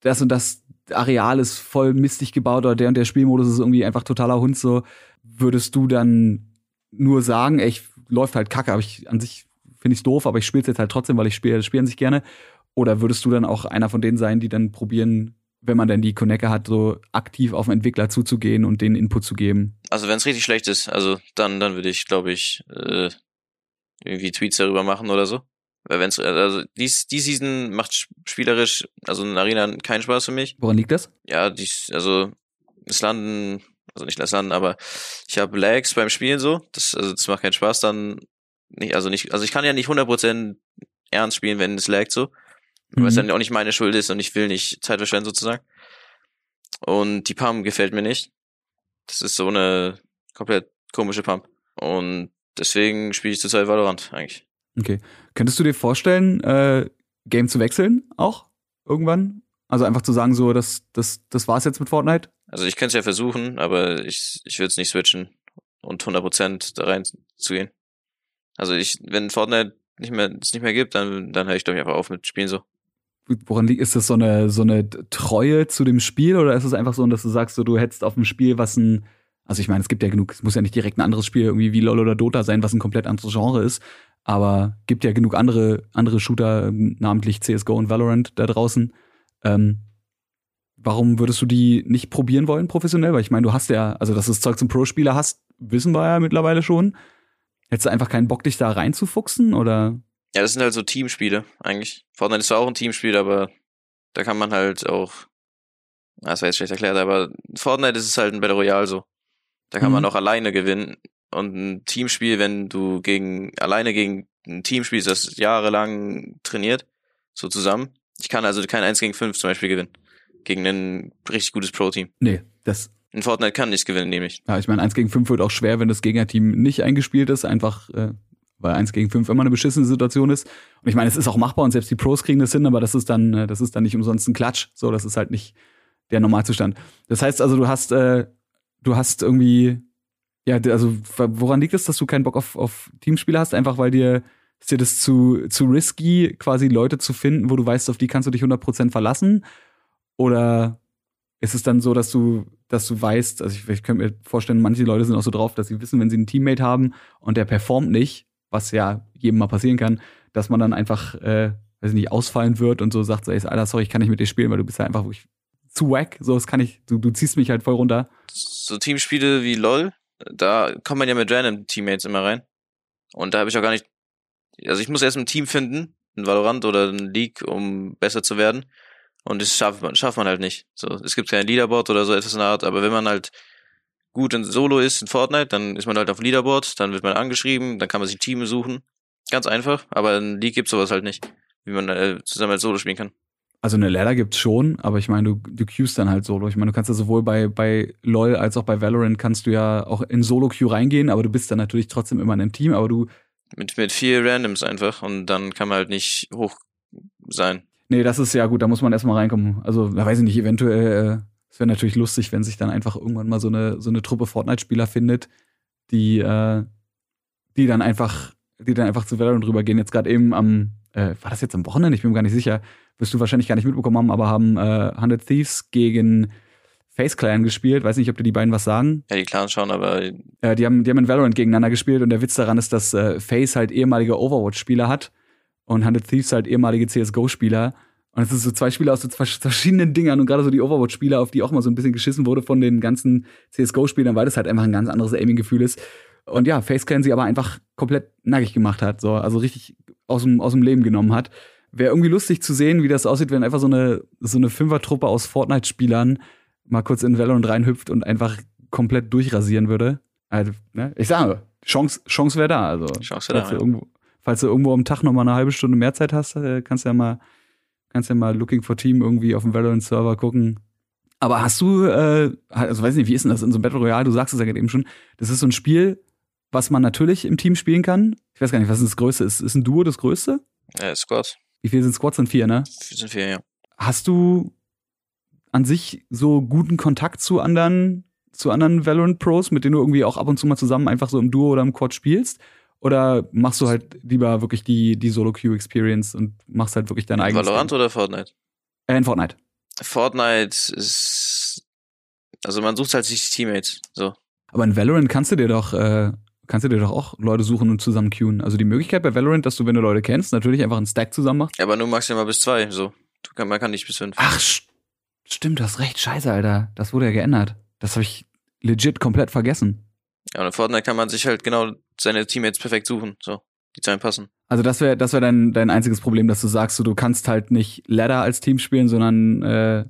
das und das Areal ist voll mistig gebaut oder der und der Spielmodus ist irgendwie einfach totaler Hund so, würdest du dann nur sagen, ey, ich läuft halt kacke, aber ich an sich finde ich doof, aber ich spiele es jetzt halt trotzdem, weil ich spiele das Spiel an sich gerne. Oder würdest du dann auch einer von denen sein, die dann probieren, wenn man dann die Connector hat, so aktiv auf den Entwickler zuzugehen und den Input zu geben? Also wenn es richtig schlecht ist, also dann, dann würde ich, glaube ich, äh, irgendwie Tweets darüber machen oder so. Weil wenn's, also die, die Season macht spielerisch, also in Arena keinen Spaß für mich. Woran liegt das? Ja, die, also es landen, also nicht landen, aber ich habe Lags beim Spielen so. Das, also das macht keinen Spaß dann. Nicht, also nicht, also ich kann ja nicht 100% ernst spielen, wenn es laggt so. Mhm. Weil es dann auch nicht meine Schuld ist und ich will nicht Zeit verschwenden sozusagen. Und die Pam gefällt mir nicht. Das ist so eine komplett komische Pump. Und deswegen spiele ich zurzeit Valorant eigentlich. Okay. Könntest du dir vorstellen, äh, Game zu wechseln auch irgendwann? Also einfach zu sagen, so, das, das, das war's jetzt mit Fortnite? Also ich könnte es ja versuchen, aber ich, ich würde es nicht switchen und 100% da rein zu gehen. Also ich, wenn Fortnite nicht mehr, es nicht mehr gibt, dann, dann höre ich glaube ich einfach auf mit Spielen so. Woran liegt, ist das so eine, so eine Treue zu dem Spiel oder ist es einfach so, dass du sagst, so, du hättest auf dem Spiel, was ein, also ich meine, es gibt ja genug, es muss ja nicht direkt ein anderes Spiel irgendwie wie LoL oder Dota sein, was ein komplett anderes Genre ist, aber gibt ja genug andere, andere Shooter, namentlich CSGO und Valorant da draußen. Ähm, warum würdest du die nicht probieren wollen professionell? Weil ich meine, du hast ja, also dass du das Zeug zum Pro-Spieler hast, wissen wir ja mittlerweile schon. Hättest du einfach keinen Bock, dich da reinzufuchsen oder? Ja, das sind halt so Teamspiele eigentlich. Fortnite ist zwar auch ein Teamspiel, aber da kann man halt auch, das war jetzt schlecht erklärt, aber Fortnite ist es halt ein Battle Royale so. Da kann mhm. man auch alleine gewinnen. Und ein Teamspiel, wenn du gegen, alleine gegen ein Team spielst, das jahrelang trainiert, so zusammen. Ich kann also kein 1 gegen 5 zum Beispiel gewinnen. Gegen ein richtig gutes Pro-Team. Nee, das. In Fortnite kann nicht gewinnen, nämlich. Ja, ich meine, 1 gegen 5 wird auch schwer, wenn das Gegnerteam nicht eingespielt ist, einfach, äh, weil 1 gegen 5 immer eine beschissene Situation ist. Und ich meine, es ist auch machbar und selbst die Pros kriegen das hin, aber das ist dann, äh, das ist dann nicht umsonst ein Klatsch. So, das ist halt nicht der Normalzustand. Das heißt also, du hast, äh, du hast irgendwie ja, also woran liegt es, dass du keinen Bock auf, auf Teamspiele hast? Einfach weil dir ist dir das zu, zu risky, quasi Leute zu finden, wo du weißt, auf die kannst du dich 100% verlassen? Oder ist es dann so, dass du, dass du weißt, also ich, ich könnte mir vorstellen, manche Leute sind auch so drauf, dass sie wissen, wenn sie einen Teammate haben und der performt nicht, was ja jedem mal passieren kann, dass man dann einfach, äh, weiß ich nicht, ausfallen wird und so sagt so, ey, Alter, sorry, ich kann nicht mit dir spielen, weil du bist ja einfach wirklich zu wack, so, das kann ich, du, du ziehst mich halt voll runter. So Teamspiele wie LOL, da kommt man ja mit random Teammates immer rein. Und da habe ich auch gar nicht. Also ich muss erst ein Team finden, ein Valorant oder ein League, um besser zu werden. Und das schafft man, schafft man halt nicht. So, es gibt kein Leaderboard oder so etwas in der Art, aber wenn man halt gut in Solo ist in Fortnite, dann ist man halt auf Leaderboard, dann wird man angeschrieben, dann kann man sich Team suchen. Ganz einfach, aber in League gibt's sowas halt nicht, wie man äh, zusammen als Solo spielen kann. Also eine Ladder gibt's schon, aber ich meine, du, du queuest dann halt solo. Ich meine, du kannst ja sowohl bei, bei LOL als auch bei Valorant kannst du ja auch in Solo-Queue reingehen, aber du bist dann natürlich trotzdem immer in einem Team, aber du. Mit, mit vier Randoms einfach und dann kann man halt nicht hoch sein. Nee, das ist ja gut, da muss man erstmal reinkommen. Also, da weiß ich nicht, eventuell, äh, es wäre natürlich lustig, wenn sich dann einfach irgendwann mal so eine, so eine Truppe Fortnite-Spieler findet, die, äh, die dann einfach, die dann einfach zu Valorant rübergehen. Jetzt gerade eben am, äh, war das jetzt am Wochenende? Ich bin mir gar nicht sicher wirst du wahrscheinlich gar nicht mitbekommen haben, aber haben äh, 100 Thieves gegen Face Clan gespielt. Weiß nicht, ob dir die beiden was sagen. Ja, die Clans schon, aber. Äh, die, haben, die haben in Valorant gegeneinander gespielt und der Witz daran ist, dass äh, Face halt ehemalige Overwatch-Spieler hat und 100 Thieves halt ehemalige CSGO-Spieler. Und es sind so zwei Spieler aus so zwei verschiedenen Dingern und gerade so die Overwatch-Spieler, auf die auch mal so ein bisschen geschissen wurde von den ganzen CSGO-Spielern, weil das halt einfach ein ganz anderes Aiming-Gefühl ist. Und ja, Face Clan sie aber einfach komplett nackig gemacht hat, so, also richtig aus dem, aus dem Leben genommen hat. Wäre irgendwie lustig zu sehen, wie das aussieht, wenn einfach so eine, so eine Fünfertruppe aus Fortnite-Spielern mal kurz in Valorant reinhüpft und einfach komplett durchrasieren würde. Also, ne? Ich sage, Chance, Chance wäre da. Also, Chance wäre da. Ja. Irgendwo, falls du irgendwo am Tag noch mal eine halbe Stunde mehr Zeit hast, äh, kannst du ja mal, kannst ja mal Looking for Team irgendwie auf dem Valorant-Server gucken. Aber hast du, äh, also weiß nicht, wie ist denn das in so einem Battle Royale? Du sagst es ja gerade eben schon. Das ist so ein Spiel, was man natürlich im Team spielen kann. Ich weiß gar nicht, was ist das Größte ist. Ist ein Duo das Größte? Ja, Squad. Wie viele sind Squads? Sind vier, ne? Sind vier, ja. Hast du an sich so guten Kontakt zu anderen, zu anderen Valorant Pros, mit denen du irgendwie auch ab und zu mal zusammen einfach so im Duo oder im Quad spielst? Oder machst du halt lieber wirklich die, die Solo-Queue-Experience und machst halt wirklich dein eigenes? Valorant Ding? oder Fortnite? Äh, in Fortnite. Fortnite ist. Also man sucht halt sich die Teammates. So. Aber in Valorant kannst du dir doch äh, kannst du dir doch auch Leute suchen und zusammen queuen. Also die Möglichkeit bei Valorant, dass du, wenn du Leute kennst, natürlich einfach einen Stack zusammen machst. Ja, aber nur maximal bis zwei, so. Kann, man kann nicht bis fünf. Ach, stimmt, du hast recht. Scheiße, Alter. Das wurde ja geändert. Das habe ich legit komplett vergessen. Ja, und in Fortnite kann man sich halt genau seine Teammates perfekt suchen, so. Die zu einem passen. Also das wäre das wär dein, dein einziges Problem, dass du sagst, so, du kannst halt nicht Ladder als Team spielen, sondern äh,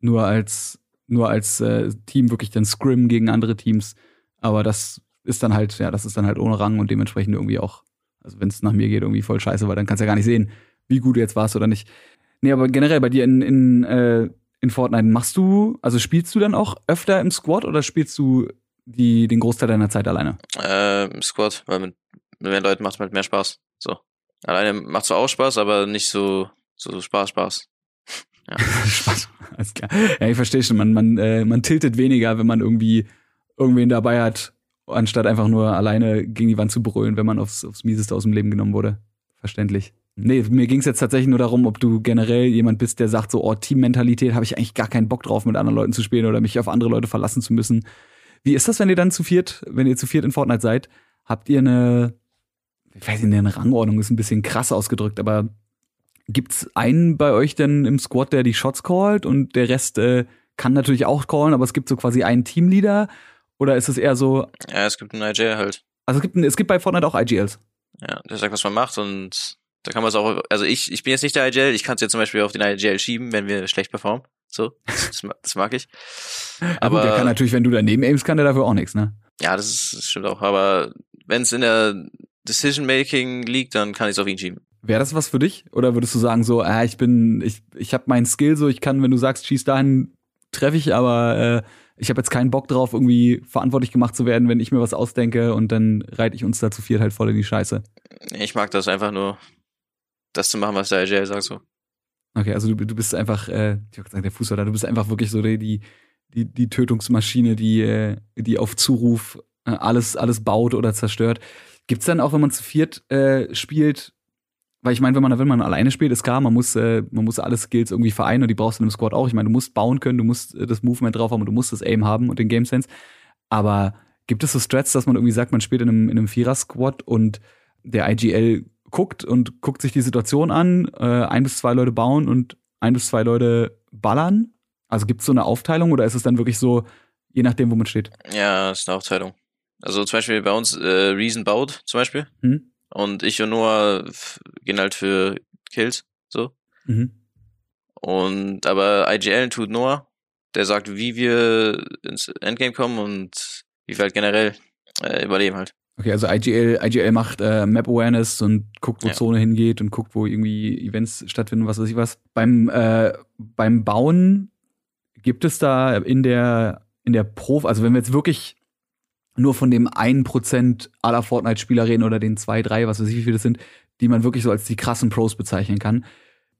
nur als nur als äh, Team wirklich dann Scrim gegen andere Teams. Aber das ist dann halt, ja, das ist dann halt ohne Rang und dementsprechend irgendwie auch, also wenn es nach mir geht, irgendwie voll scheiße, weil dann kannst du ja gar nicht sehen, wie gut du jetzt warst oder nicht. Nee, aber generell bei dir in, in, äh, in Fortnite. Machst du, also spielst du dann auch öfter im Squad oder spielst du die, den Großteil deiner Zeit alleine? Äh, im Squad, weil mit, mit mehr Leuten macht es halt mehr Spaß. So. Alleine macht zwar auch Spaß, aber nicht so, so Spaß, Spaß. Ja. Spaß. Alles klar. Ja, ich verstehe schon. Man, man, äh, man tiltet weniger, wenn man irgendwie irgendwen dabei hat, anstatt einfach nur alleine gegen die Wand zu brüllen, wenn man aufs, aufs Mieseste aus dem Leben genommen wurde. Verständlich. Nee, mir ging es jetzt tatsächlich nur darum, ob du generell jemand bist, der sagt, so, oh, Teammentalität habe ich eigentlich gar keinen Bock drauf, mit anderen Leuten zu spielen oder mich auf andere Leute verlassen zu müssen. Wie ist das, wenn ihr dann zu viert, wenn ihr zu viert in Fortnite seid? Habt ihr eine, ich weiß nicht, eine Rangordnung ist ein bisschen krass ausgedrückt, aber Gibt's einen bei euch denn im Squad, der die Shots callt und der Rest äh, kann natürlich auch callen, aber es gibt so quasi einen Teamleader? Oder ist es eher so? Ja, es gibt einen IGL halt. Also es gibt, es gibt bei Fortnite auch IGLs. Ja, der sagt, was man macht und da kann man es auch, also ich, ich bin jetzt nicht der IGL, ich kann es jetzt zum Beispiel auf den IGL schieben, wenn wir schlecht performen. So, das, das mag ich. Aber gut, der kann natürlich, wenn du daneben aimst, kann der dafür auch nichts, ne? Ja, das, ist, das stimmt auch. Aber wenn es in der Decision Making liegt, dann kann ich es auf ihn schieben. Wäre das was für dich? Oder würdest du sagen so, ah, ich bin, ich, ich habe meinen Skill so, ich kann, wenn du sagst, schieß dahin, treffe ich, aber äh, ich habe jetzt keinen Bock drauf, irgendwie verantwortlich gemacht zu werden, wenn ich mir was ausdenke und dann reite ich uns da zu viert halt voll in die Scheiße. Ich mag das einfach nur, das zu machen, was der AJ sagt so. Okay, also du, du bist einfach, äh, ich hab gesagt, der Fußballer, du bist einfach wirklich so die, die, die, Tötungsmaschine, die, äh, die auf Zuruf äh, alles, alles baut oder zerstört. Gibt's dann auch, wenn man zu viert äh, spielt, weil ich meine, wenn man, wenn man alleine spielt, ist klar, man muss, äh, man muss alle Skills irgendwie vereinen und die brauchst du in einem Squad auch. Ich meine, du musst bauen können, du musst äh, das Movement drauf haben und du musst das Aim haben und den Game Sense. Aber gibt es so Strats, dass man irgendwie sagt, man spielt in einem, in einem Vierer-Squad und der IGL guckt und guckt sich die Situation an, äh, ein bis zwei Leute bauen und ein bis zwei Leute ballern? Also gibt es so eine Aufteilung oder ist es dann wirklich so, je nachdem, wo man steht? Ja, ist eine Aufteilung. Also zum Beispiel bei uns äh, Reason baut, zum Beispiel. Hm? Und ich und Noah gehen halt für Kills, so. Mhm. Und, aber IGL tut Noah, der sagt, wie wir ins Endgame kommen und wie wir halt generell äh, überleben halt. Okay, also IGL, IGL macht äh, Map Awareness und guckt, wo ja. Zone hingeht und guckt, wo irgendwie Events stattfinden, was weiß ich was. Beim, äh, beim Bauen gibt es da in der, in der Prof, also wenn wir jetzt wirklich nur von dem einen Prozent aller Fortnite-Spieler reden oder den zwei, drei, was weiß ich, wie viele das sind, die man wirklich so als die krassen Pros bezeichnen kann.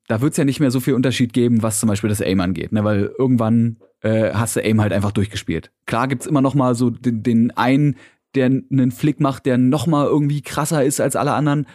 Da wird es ja nicht mehr so viel Unterschied geben, was zum Beispiel das Aim angeht, ne? weil irgendwann äh, hast du Aim halt einfach durchgespielt. Klar gibt's immer noch mal so den, den einen, der einen Flick macht, der noch irgendwie krasser ist als alle anderen,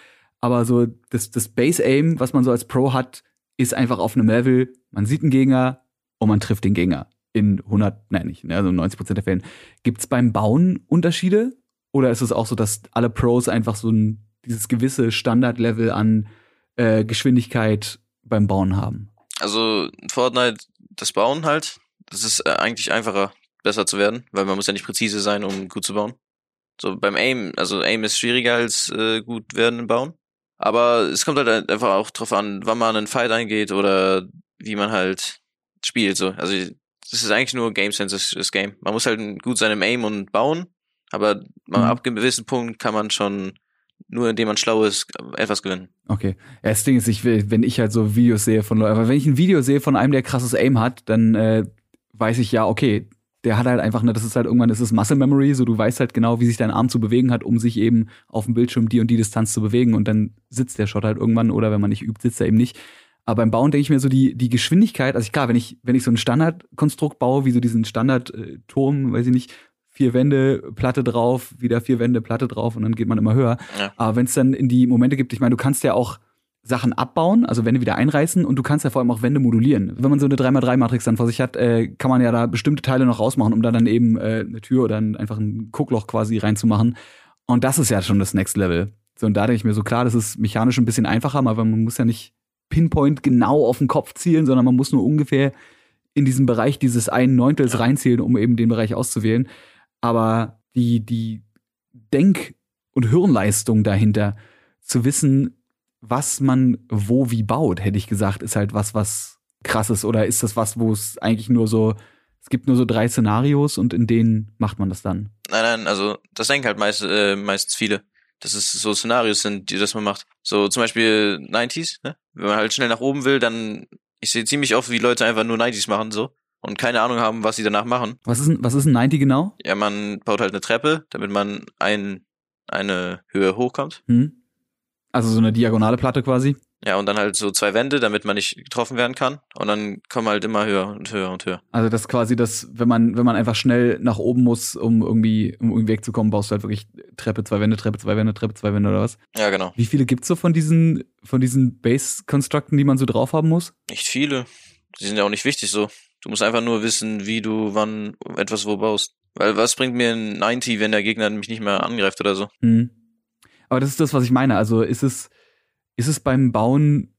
aber so das, das Base-Aim, was man so als Pro hat, ist einfach auf einem Level, man sieht einen Gegner und man trifft den Gegner in 100, nein, nicht, also 90 Prozent der Fällen. Gibt es beim Bauen Unterschiede? Oder ist es auch so, dass alle Pros einfach so ein, dieses gewisse Standardlevel an äh, Geschwindigkeit beim Bauen haben? Also Fortnite, das Bauen halt, das ist äh, eigentlich einfacher, besser zu werden, weil man muss ja nicht präzise sein, um gut zu bauen. So beim Aim, also Aim ist schwieriger als äh, gut werden im Bauen. Aber es kommt halt einfach auch drauf an, wann man einen Fight eingeht oder wie man halt spielt. So. Also das ist eigentlich nur Game Sense, das, Game. Man muss halt gut seinem Aim und bauen, aber man, mhm. ab einem gewissen Punkt kann man schon nur indem man schlau ist, etwas gewinnen. Okay. Ja, das Ding ist, ich will, wenn ich halt so Videos sehe von Leuten, aber wenn ich ein Video sehe von einem, der krasses Aim hat, dann äh, weiß ich ja, okay, der hat halt einfach, ne, das ist halt irgendwann, das ist Muscle Memory, so du weißt halt genau, wie sich dein Arm zu bewegen hat, um sich eben auf dem Bildschirm die und die Distanz zu bewegen und dann sitzt der Shot halt irgendwann oder wenn man nicht übt, sitzt er eben nicht. Aber beim Bauen denke ich mir so die, die Geschwindigkeit, also klar, wenn ich, wenn ich so ein Standardkonstrukt baue, wie so diesen Standardturm, weiß ich nicht, vier Wände, Platte drauf, wieder vier Wände, Platte drauf und dann geht man immer höher. Ja. Aber wenn es dann in die Momente gibt, ich meine, du kannst ja auch Sachen abbauen, also Wände wieder einreißen und du kannst ja vor allem auch Wände modulieren. Wenn man so eine 3x3-Matrix dann vor sich hat, äh, kann man ja da bestimmte Teile noch rausmachen, um da dann eben äh, eine Tür oder ein, einfach ein Guckloch quasi reinzumachen. Und das ist ja schon das Next Level. So, und da denke ich mir so, klar, das ist mechanisch ein bisschen einfacher, aber man muss ja nicht Pinpoint genau auf den Kopf zielen, sondern man muss nur ungefähr in diesen Bereich dieses einen Neuntels ja. reinzielen, um eben den Bereich auszuwählen. Aber die, die Denk- und Hirnleistung dahinter, zu wissen, was man wo wie baut, hätte ich gesagt, ist halt was, was krasses. Oder ist das was, wo es eigentlich nur so, es gibt nur so drei Szenarios und in denen macht man das dann? Nein, nein, also das denken halt meist, äh, meistens viele dass es so Szenarios sind, die das man macht. So zum Beispiel 90s, ne? Wenn man halt schnell nach oben will, dann ich sehe ziemlich oft, wie Leute einfach nur 90s machen so und keine Ahnung haben, was sie danach machen. Was ist, ein- was ist ein 90 genau? Ja, man baut halt eine Treppe, damit man ein, eine Höhe hochkommt. Hm? Also so eine diagonale Platte quasi. Ja, und dann halt so zwei Wände, damit man nicht getroffen werden kann. Und dann kommen halt immer höher und höher und höher. Also das ist quasi das, wenn man, wenn man einfach schnell nach oben muss, um irgendwie, um irgendwie wegzukommen, baust du halt wirklich Treppe, zwei Wände, Treppe, zwei Wände, Treppe, zwei Wände oder was? Ja, genau. Wie viele gibt's so von diesen, von diesen Base-Konstrukten, die man so drauf haben muss? Nicht viele. Die sind ja auch nicht wichtig so. Du musst einfach nur wissen, wie du wann etwas wo baust. Weil was bringt mir ein 90, wenn der Gegner mich nicht mehr angreift oder so? Hm. Aber das ist das, was ich meine. Also ist es, ist es beim Bauen,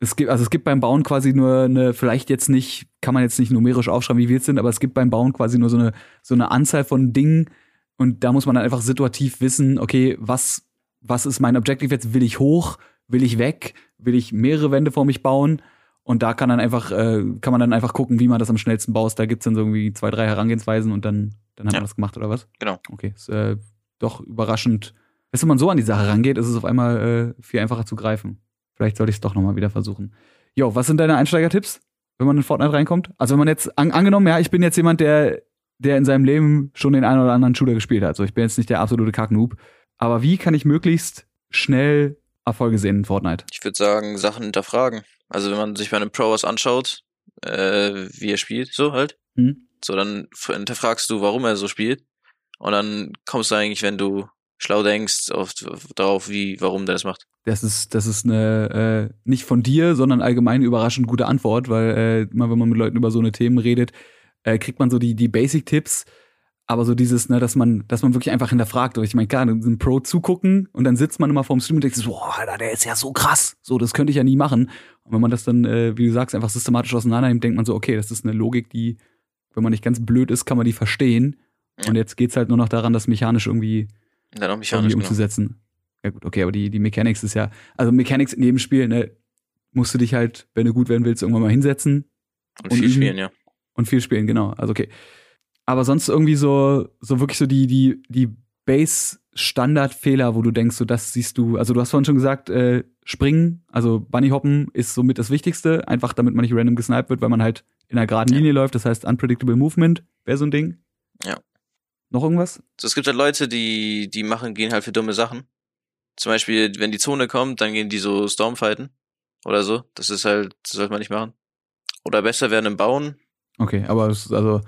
es gibt, also es gibt beim Bauen quasi nur eine, vielleicht jetzt nicht, kann man jetzt nicht numerisch aufschreiben, wie viel es sind, aber es gibt beim Bauen quasi nur so eine, so eine Anzahl von Dingen und da muss man dann einfach situativ wissen, okay, was, was ist mein Objective jetzt? Will ich hoch? Will ich weg? Will ich mehrere Wände vor mich bauen? Und da kann dann einfach, äh, kann man dann einfach gucken, wie man das am schnellsten baust. Da gibt's dann so irgendwie zwei, drei Herangehensweisen und dann, dann hat Ja. man das gemacht, oder was? Genau. Okay, ist äh, doch überraschend. Weißt du, wenn man so an die Sache rangeht, ist es auf einmal äh, viel einfacher zu greifen. Vielleicht sollte ich es doch nochmal wieder versuchen. Jo, was sind deine Einsteigertipps, wenn man in Fortnite reinkommt? Also wenn man jetzt, an, angenommen, ja, ich bin jetzt jemand, der, der in seinem Leben schon den einen oder anderen Shooter gespielt hat. So, ich bin jetzt nicht der absolute Kacknoob. Aber wie kann ich möglichst schnell Erfolge sehen in Fortnite? Ich würde sagen, Sachen hinterfragen. Also wenn man sich bei einem Pro was anschaut, äh, wie er spielt, so halt. Hm? So, dann hinterfragst du, warum er so spielt. Und dann kommst du eigentlich, wenn du schlau denkst, auf, auf, darauf, wie, warum der das macht. Das ist, das ist eine äh, nicht von dir, sondern allgemein überraschend gute Antwort, weil äh, immer wenn man mit Leuten über so eine Themen redet, äh, kriegt man so die, die Basic-Tipps, aber so dieses, ne, dass man, dass man wirklich einfach hinterfragt. Und ich meine, klar, ein Pro zugucken und dann sitzt man immer vorm Stream und denkt so, boah, Alter, der ist ja so krass. So, das könnte ich ja nie machen. Und wenn man das dann, äh, wie du sagst, einfach systematisch auseinander nimmt, denkt man so, okay, das ist eine Logik, die, wenn man nicht ganz blöd ist, kann man die verstehen. Und jetzt geht's halt nur noch daran, das mechanisch irgendwie Und dann auch irgendwie mechanisch, genau. umzusetzen. Ja gut, okay, aber die, die Mechanics ist ja, also Mechanics in jedem Spiel, ne, musst du dich halt, wenn du gut werden willst, irgendwann mal hinsetzen Und und viel üben. spielen, ja. und viel spielen, genau. Also okay. Aber sonst irgendwie so, so wirklich so die, die, die Base-Standard-Fehler, wo du denkst, so das siehst du, also du hast vorhin schon gesagt, äh, springen, also Bunnyhoppen ist somit das Wichtigste, einfach damit man nicht random gesniped wird, weil man halt in einer geraden Ja. Linie läuft, das heißt Unpredictable Movement, wäre so ein Ding. Ja. Noch irgendwas? So, es gibt halt Leute, die, die machen, gehen halt für dumme Sachen. Zum Beispiel, wenn die Zone kommt, dann gehen die so Stormfighten oder so. Das ist halt, das sollte man nicht machen. Oder besser werden im Bauen. Okay, aber es ist also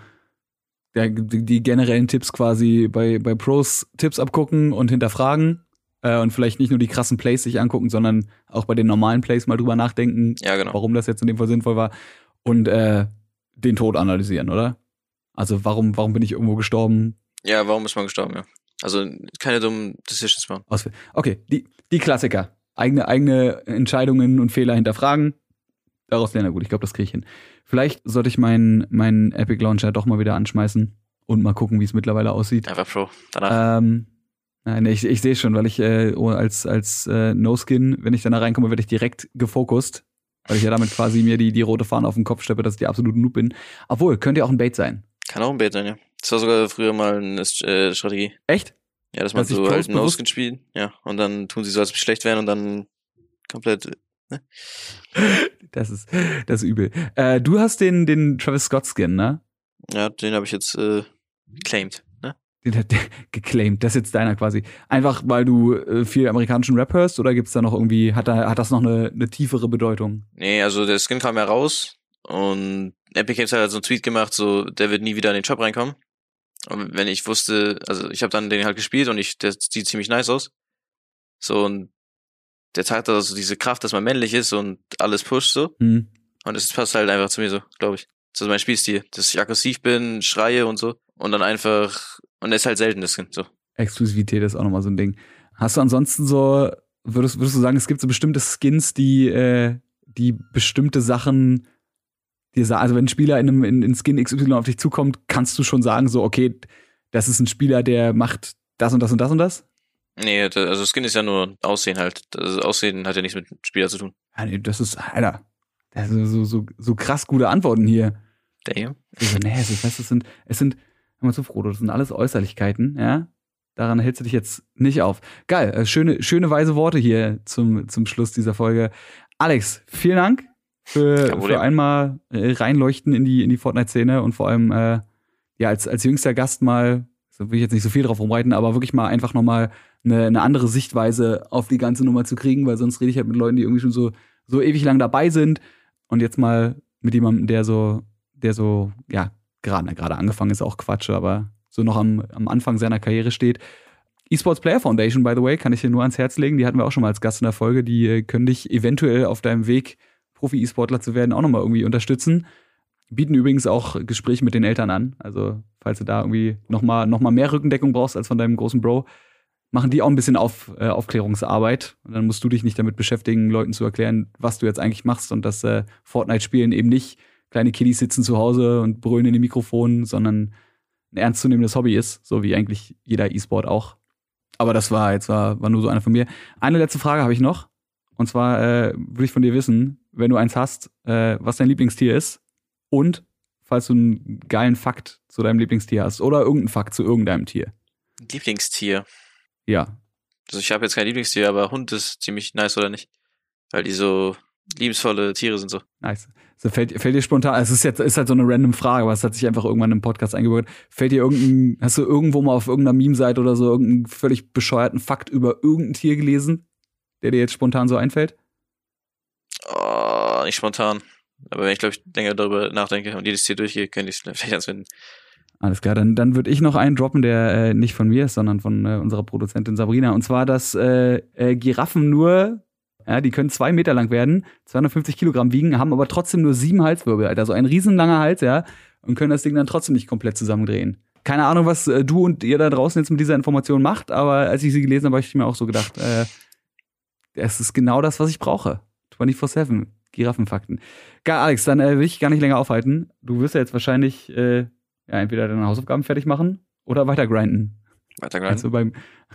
der, die, die generellen Tipps quasi bei, bei Pros Tipps abgucken und hinterfragen äh, und vielleicht nicht nur die krassen Plays sich angucken, sondern auch bei den normalen Plays mal drüber nachdenken, Ja, genau. warum das jetzt in dem Fall sinnvoll war und äh, den Tod analysieren, oder? Also warum, warum bin ich irgendwo gestorben? Ja, warum ist man gestorben, ja. Also keine dummen Decisions machen. Okay, die, die Klassiker. Eigene, eigene Entscheidungen und Fehler hinterfragen. Daraus lernen, gut, ich glaube, das kriege ich hin. Vielleicht sollte ich meinen meinen Epic Launcher doch mal wieder anschmeißen und mal gucken, wie es mittlerweile aussieht. Einfach Pro. Danach. Ähm, nein, ich, ich sehe schon, weil ich äh, oh, als, als äh, No-Skin, wenn ich dann da reinkomme, werde ich direkt gefokust. Weil ich ja damit quasi mir die, die rote Fahne auf den Kopf steppe, dass ich die absolute Noob bin. Obwohl, könnte ja auch ein Bait sein. Kann auch ein Bait sein, ja. Das war sogar früher mal eine äh, Strategie. Echt? Ja, dass man Dass so halt bewusst- No-Skin spielt. Ja. Und dann tun sie so, als ob sie schlecht wären und dann komplett. Das ist, das ist übel. Äh, du hast den, den Travis Scott Skin, ne? Ja, den habe ich jetzt äh, claimed. Ne? Den hat der geclaimed. Das ist jetzt deiner quasi. Einfach, weil du äh, viel amerikanischen Rap hörst oder gibt's da noch irgendwie, hat, da, hat das noch eine, eine tiefere Bedeutung? Nee, also der Skin kam ja raus und Epic Games hat halt so einen Tweet gemacht, so der wird nie wieder in den Shop reinkommen. Und wenn ich wusste, also ich habe dann den halt gespielt und ich, der sieht ziemlich nice aus. So und der zeigt also diese Kraft, dass man männlich ist und alles pusht so. Hm. Und es passt halt einfach zu mir so, glaube ich. Das ist mein Spielstil, dass ich aggressiv bin, schreie und so. Und dann einfach, und er ist halt selten, das Skin, so. Exklusivität ist auch nochmal so ein Ding. Hast du ansonsten so, würdest, würdest du sagen, es gibt so bestimmte Skins, die, äh, die bestimmte Sachen dir sagen, also wenn ein Spieler in einem in, in Skin XY auf dich zukommt, kannst du schon sagen, so, okay, das ist ein Spieler, der macht das und das und das und das? Nee, also Skin ist ja nur Aussehen halt. Das Aussehen hat ja nichts mit Spieler zu tun. Ja, nee, das ist, Alter, das sind so, so, so krass gute Antworten hier. Damn. Also, nee, weißt, du, es sind, es sind, hör mal zu, Frodo, das sind alles Äußerlichkeiten, ja? Daran hältst du dich jetzt nicht auf. Geil, äh, schöne, schöne weise Worte hier zum, zum Schluss dieser Folge. Alex, vielen Dank für, für einmal äh, reinleuchten in die, in die Fortnite-Szene und vor allem äh, ja als, als jüngster Gast mal, so will ich jetzt nicht so viel drauf rumreiten, aber wirklich mal einfach nochmal eine, eine andere Sichtweise auf die ganze Nummer zu kriegen, weil sonst rede ich halt mit Leuten, die irgendwie schon so, so ewig lang dabei sind und jetzt mal mit jemandem, der so, der so, ja, gerade gerade angefangen ist auch Quatsch, aber so noch am, am Anfang seiner Karriere steht. eSports Player Foundation, by the way, kann ich dir nur ans Herz legen. Die hatten wir auch schon mal als Gast in der Folge. Die äh, können dich eventuell auf deinem Weg, Profi-E-Sportler zu werden, auch nochmal irgendwie unterstützen. Bieten übrigens auch Gespräche mit den Eltern an. Also, falls du da irgendwie nochmal noch mal mehr Rückendeckung brauchst als von deinem großen Bro, machen die auch ein bisschen auf, äh, Aufklärungsarbeit. Und dann musst du dich nicht damit beschäftigen, Leuten zu erklären, was du jetzt eigentlich machst und dass äh, Fortnite-Spielen eben nicht kleine Kiddies sitzen zu Hause und brüllen in die Mikrofone, sondern ein ernstzunehmendes Hobby ist, so wie eigentlich jeder E-Sport auch. Aber das war jetzt war, war nur so einer von mir. Eine letzte Frage habe ich noch. Und zwar äh, würde ich von dir wissen, wenn du eins hast, äh, was dein Lieblingstier ist und falls du einen geilen Fakt zu deinem Lieblingstier hast oder irgendeinen Fakt zu irgendeinem Tier. Lieblingstier. Ja. Also ich habe jetzt kein Lieblingstier, aber Hund ist ziemlich nice, oder nicht? Weil die so liebensvolle Tiere sind so. Nice. So fällt, fällt dir spontan, es ist jetzt ist halt so eine random Frage, aber es hat sich einfach irgendwann im Podcast eingebürgert. Fällt dir irgendein, hast du irgendwo mal auf irgendeiner Meme-Seite oder so irgendeinen völlig bescheuerten Fakt über irgendein Tier gelesen, der dir jetzt spontan so einfällt? Oh, nicht spontan. Aber wenn ich, glaube ich, länger darüber nachdenke und jedes Tier durchgehe, könnte ich es vielleicht ganz finden. Alles klar, dann, dann würde ich noch einen droppen, der äh, nicht von mir ist, sondern von äh, unserer Produzentin Sabrina. Und zwar, dass äh, äh, Giraffen nur, ja, die können zwei Meter lang werden, 250 Kilogramm wiegen, haben aber trotzdem nur sieben Halswirbel, Alter. So ein riesenlanger Hals, ja, und können das Ding dann trotzdem nicht komplett zusammendrehen. Keine Ahnung, was äh, du und ihr da draußen jetzt mit dieser Information macht, aber als ich sie gelesen habe, habe ich mir auch so gedacht, äh, es ist genau das, was ich brauche. 24-7. Giraffenfakten. Geil, Alex, dann äh, will ich gar nicht länger aufhalten. Du wirst ja jetzt wahrscheinlich äh, ja, entweder deine Hausaufgaben fertig machen oder weiter grinden. Weiter grinden. Also beim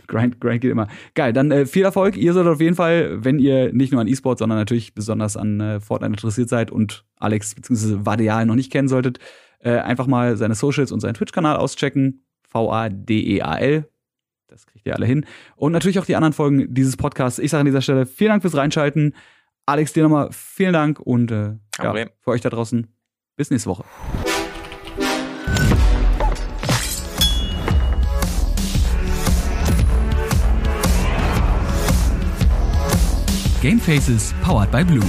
Grind, Grind geht immer. Geil, dann äh, viel Erfolg. Ihr solltet auf jeden Fall, wenn ihr nicht nur an E-Sport, sondern natürlich besonders an äh, Fortnite interessiert seid und Alex bzw. Vadeal noch nicht kennen solltet, äh, einfach mal seine Socials und seinen Twitch-Kanal auschecken. V-A-D-E-A-L. Das kriegt ihr alle hin. Und natürlich auch die anderen Folgen dieses Podcasts. Ich sage an dieser Stelle vielen Dank fürs Reinschalten. Alex, dir nochmal vielen Dank und äh, ja, für euch da draußen. Bis nächste Woche. Game Faces powered by Blue.